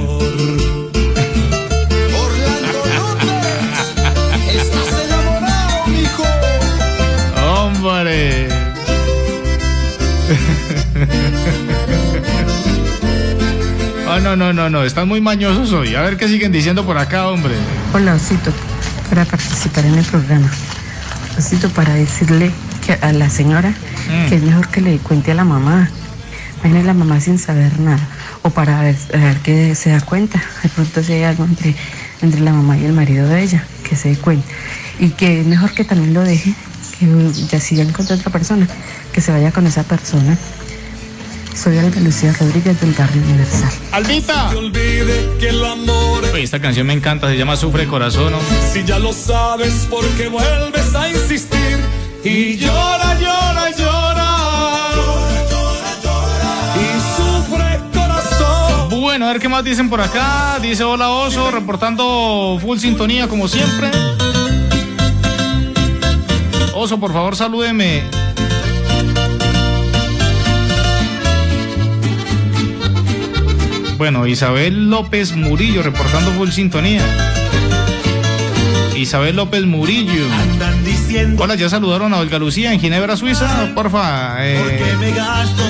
No, no, no, no, están muy mañosos hoy. A ver qué siguen diciendo por acá, hombre. Hola, Osito, para participar en el programa. Osito, para decirle que a la señora Mm. que es mejor que le cuente a la mamá. Viene la mamá sin saber nada. o para ver que se da cuenta. De pronto si hay algo entre, entre la mamá y el marido de ella, que se dé cuenta. Y que es mejor que también lo deje, que ya si ya encontró otra persona, que se vaya con esa persona. Soy Alba Lucía Rodríguez del Barrio Universal. ¡Albita! olvide que el amor Oye, esta canción me encanta, se llama Sufre Corazón. ¿no? Si ya lo sabes, porque vuelves a insistir y llora, llora, llora. Y sufre corazón. Bueno, a ver qué más dicen por acá. Dice hola oso, reportando full sintonía como siempre. Oso, por favor, salúdeme. Bueno, Isabel López Murillo, reportando full sintonía. Isabel López Murillo. Hola, ya saludaron a Olga Lucía en Ginebra, Suiza. Porfa, eh,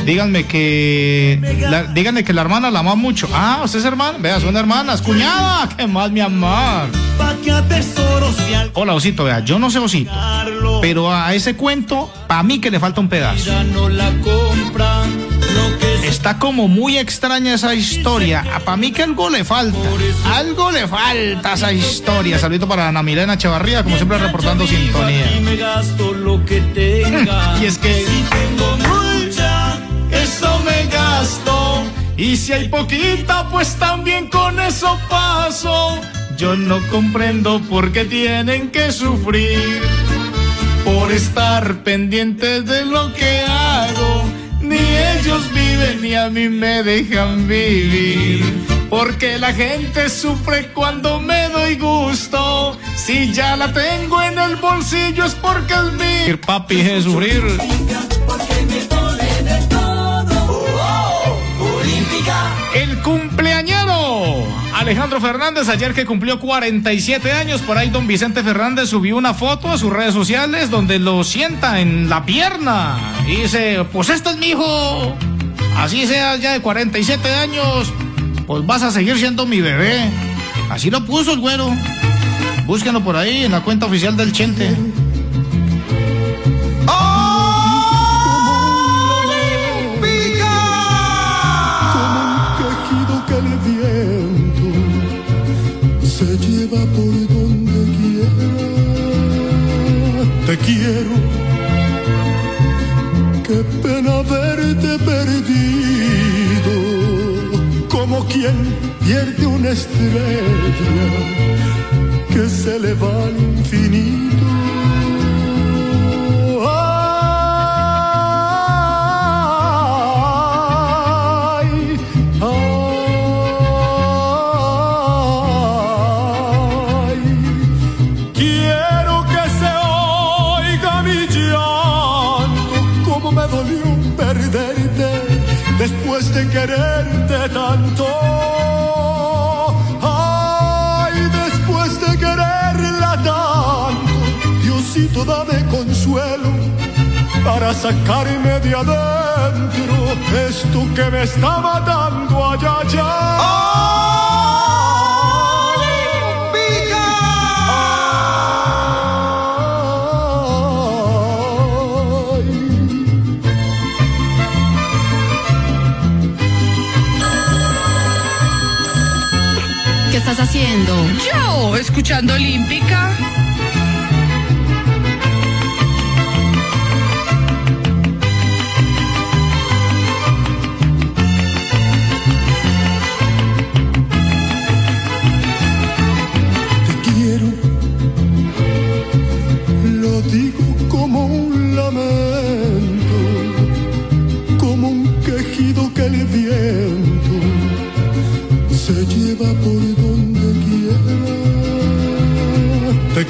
díganme que. la- díganme que la hermana la ama mucho. Ah, usted es hermana. Vea, son hermanas. Cuñada, ¿qué más, mi amor? Hola, Osito, vea, yo no sé Osito. Pero a ese cuento, para mí que le falta un pedazo. Está como muy extraña esa historia. Para mí que algo le falta. Algo le falta a esa historia. Saludito para Ana Milena Echevarría, como siempre reportando sintonía. Y es que- si tengo mucha, eso me gasto. Y si hay poquita, pues también con eso paso. Yo no comprendo por qué tienen que sufrir por estar pendientes de lo que hago. Ni ellos viven ni a mí me dejan vivir. Porque la gente sufre cuando me doy gusto. Si ya la tengo en el bolsillo es porque es mi. Papi, es sufrir. El cumpleañero Alejandro Fernández, ayer que cumplió 47 años, por ahí don Vicente Fernández subió una foto a sus redes sociales donde lo sienta en la pierna y dice, pues este es mi hijo, así seas ya de 47 años, pues vas a seguir siendo mi bebé. Así lo puso el güero. Búsquenlo por ahí en la cuenta oficial del Chente. quejido que el viento se lleva por donde quiera. Te quiero, qué pena quien pierde una estrella que se le va al infinito. Diosito dame consuelo para sacarme de adentro esto que me está matando allá allá. ¿Qué estás haciendo? Yo, escuchando Olímpica.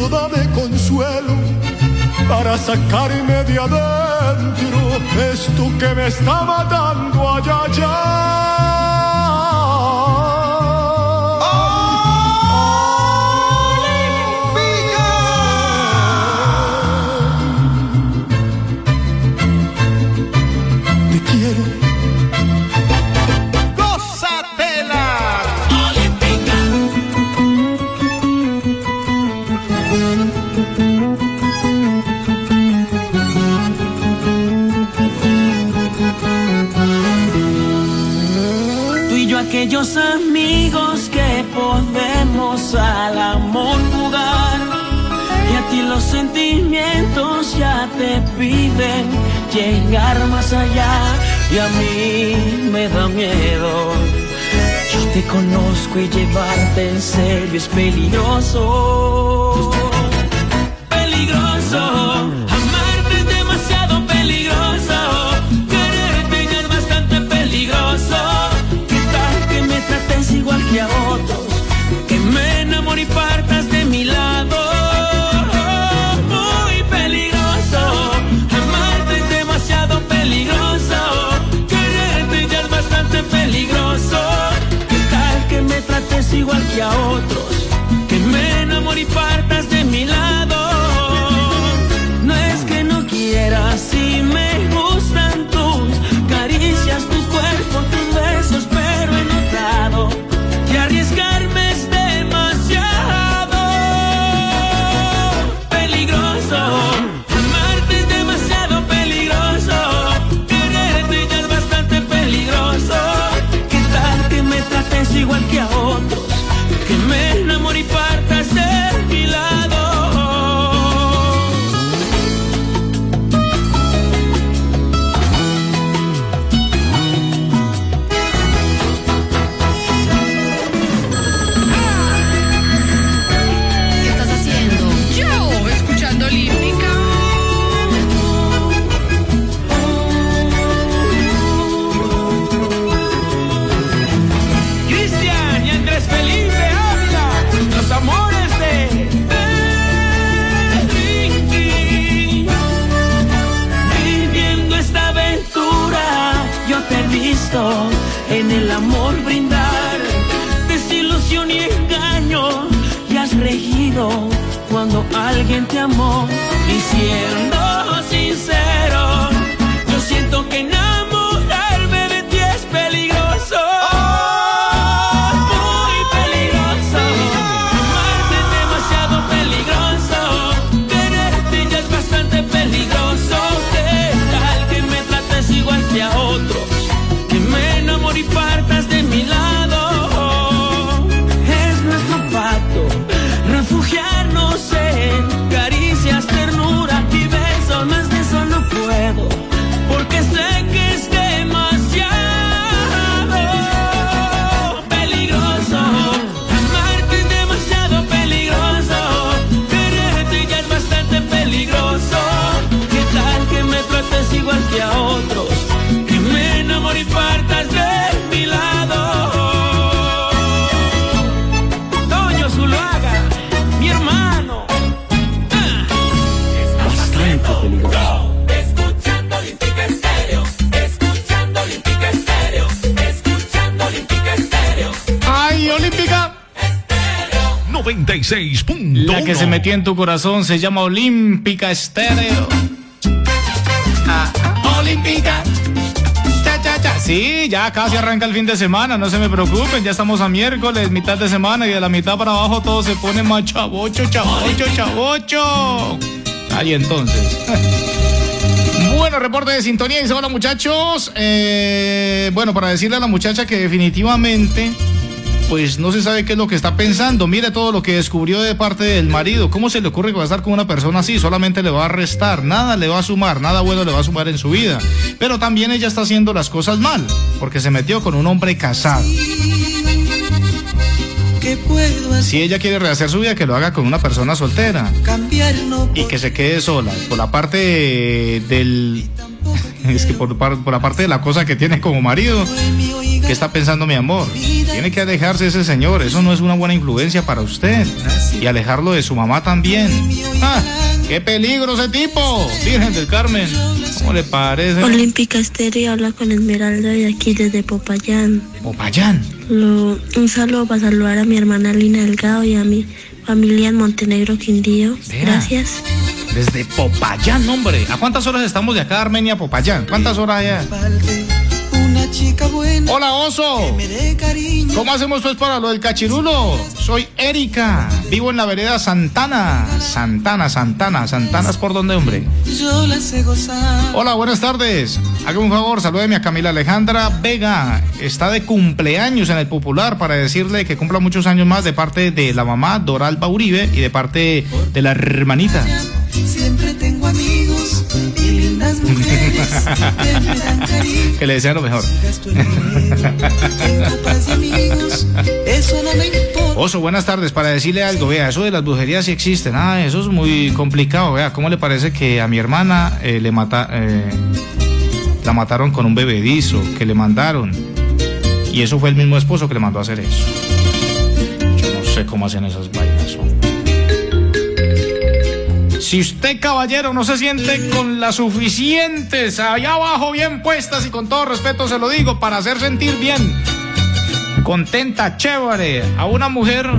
Diosito, dame consuelo para sacarme de adentro esto que me está matando allá, allá. Llegar más allá. Y a mí me da miedo. Yo te conozco y llevarte en serio es peligroso. Peligroso. Amarte es demasiado ¿Qué tal que me trates igual que a otros? 96.1. La que se metió en tu corazón se llama Olímpica Estéreo. Ah, Olímpica. Cha, cha, cha. Sí, ya casi arranca el fin de semana, no se me preocupen, ya estamos a miércoles, mitad de semana y de la mitad para abajo todo se pone más chavocho, chavocho, chavocho. Ahí entonces. Bueno, reporte de sintonía. Dice, hola muchachos. Eh, bueno, para decirle a la muchacha que definitivamente, pues no se sabe qué es lo que está pensando. Mire todo lo que descubrió de parte del marido. ¿Cómo se le ocurre que va a estar con una persona así? Solamente le va a restar, nada le va a sumar, nada bueno le va a sumar en su vida. Pero también ella está haciendo las cosas mal, porque se metió con un hombre casado. Si ella quiere rehacer su vida, que lo haga con una persona soltera. Y que se quede sola. Por la parte del es que por, por la parte de la cosa que tiene como marido, ¿qué está pensando mi amor? Tiene que alejarse ese señor, eso no es una buena influencia para usted. Y alejarlo de su mamá también. ¡Ah! ¡Qué peligro ese tipo! Virgen del Carmen, ¿cómo le parece? Olímpica Estéreo habla con Esmeralda de aquí desde Popayán. Popayán. Lo- un saludo para saludar a mi hermana Lina Delgado y a mi familia en Montenegro, Quindío. Vea. Gracias. Desde Popayán, hombre. ¿A cuántas horas estamos de acá, Armenia, Popayán? ¿Cuántas horas allá? Una chica buena. Hola, oso. ¿Cómo hacemos pues para lo del cachirulo? Soy Erika. Vivo en la vereda Santana. Santana, Santana. Santana es por dónde, hombre. Yo la sé gozar. Hola, buenas tardes. Hágame un favor, salúdeme a Camila Alejandra Vega. Está de cumpleaños en el Popular para decirle que cumpla muchos años más de parte de la mamá Doralba Uribe y de parte de la hermanita. Siempre tengo amigos que le desea lo mejor. Oso, buenas tardes. Para decirle algo, vea, eso de las brujerías sí existen. Ah, eso es muy complicado. Vea, ¿cómo le parece que a mi hermana eh, le mata, eh, la mataron con un bebedizo que le mandaron? Y eso fue el mismo esposo que le mandó a hacer eso. Yo no sé cómo hacen esas Si usted, caballero, no se siente con las suficientes allá abajo bien puestas y con todo respeto se lo digo, para hacer sentir bien, contenta, chévere, a una mujer.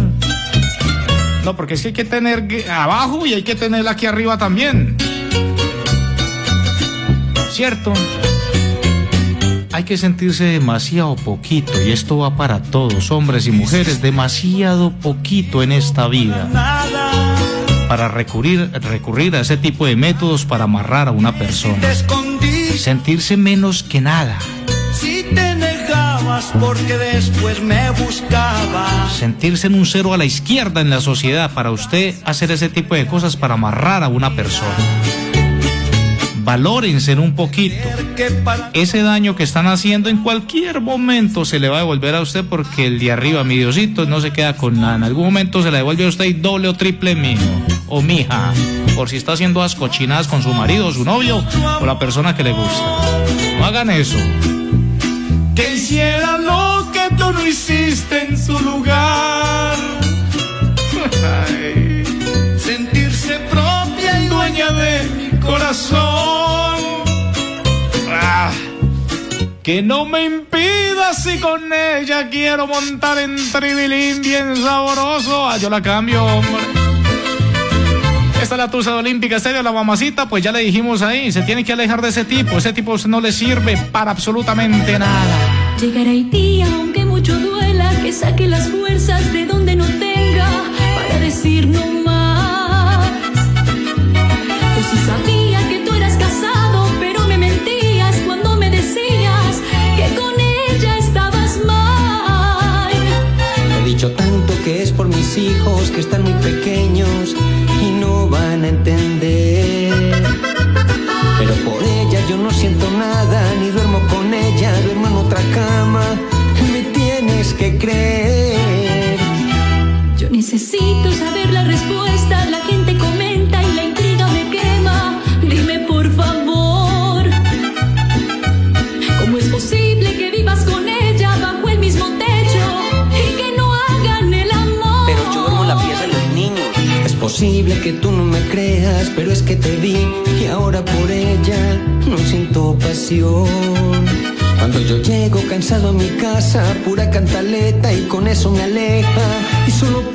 No, porque es que hay que tener abajo y hay que tenerla aquí arriba también. ¿Cierto? Hay que sentirse demasiado poquito y esto va para todos, hombres y mujeres, demasiado poquito en esta vida para recurrir, recurrir a ese tipo de métodos para amarrar a una persona. Sentirse menos que nada. Si te negabas porque después me buscabas. Sentirse en un cero a la izquierda en la sociedad para usted hacer ese tipo de cosas para amarrar a una persona. Valórense un poquito. Ese daño que están haciendo en cualquier momento se le va a devolver a usted porque el de arriba, mi Diosito, no se queda con nada. En algún momento se le devuelve a usted y doble o triple mijo o mija. Por si está haciendo las cochinadas con su marido su novio o la persona que le gusta. No hagan eso. Que hiciera lo que tú no hiciste en su lugar. Ay, Sentirse propia y dueña de mi corazón. Ah, que no me impida si con ella quiero montar en tribilín bien sabroso. Ah, yo la cambio, hombre. Esta es la tusa Olímpica Estéreo, la mamacita, pues ya le dijimos ahí, se tiene que alejar de ese tipo. Ese tipo no le sirve para absolutamente nada. Llegará el día, aunque mucho duela, que saque las fuerzas de donde no tenga para decir no a mi casa, pura cantaleta y con eso me aleja. Y solo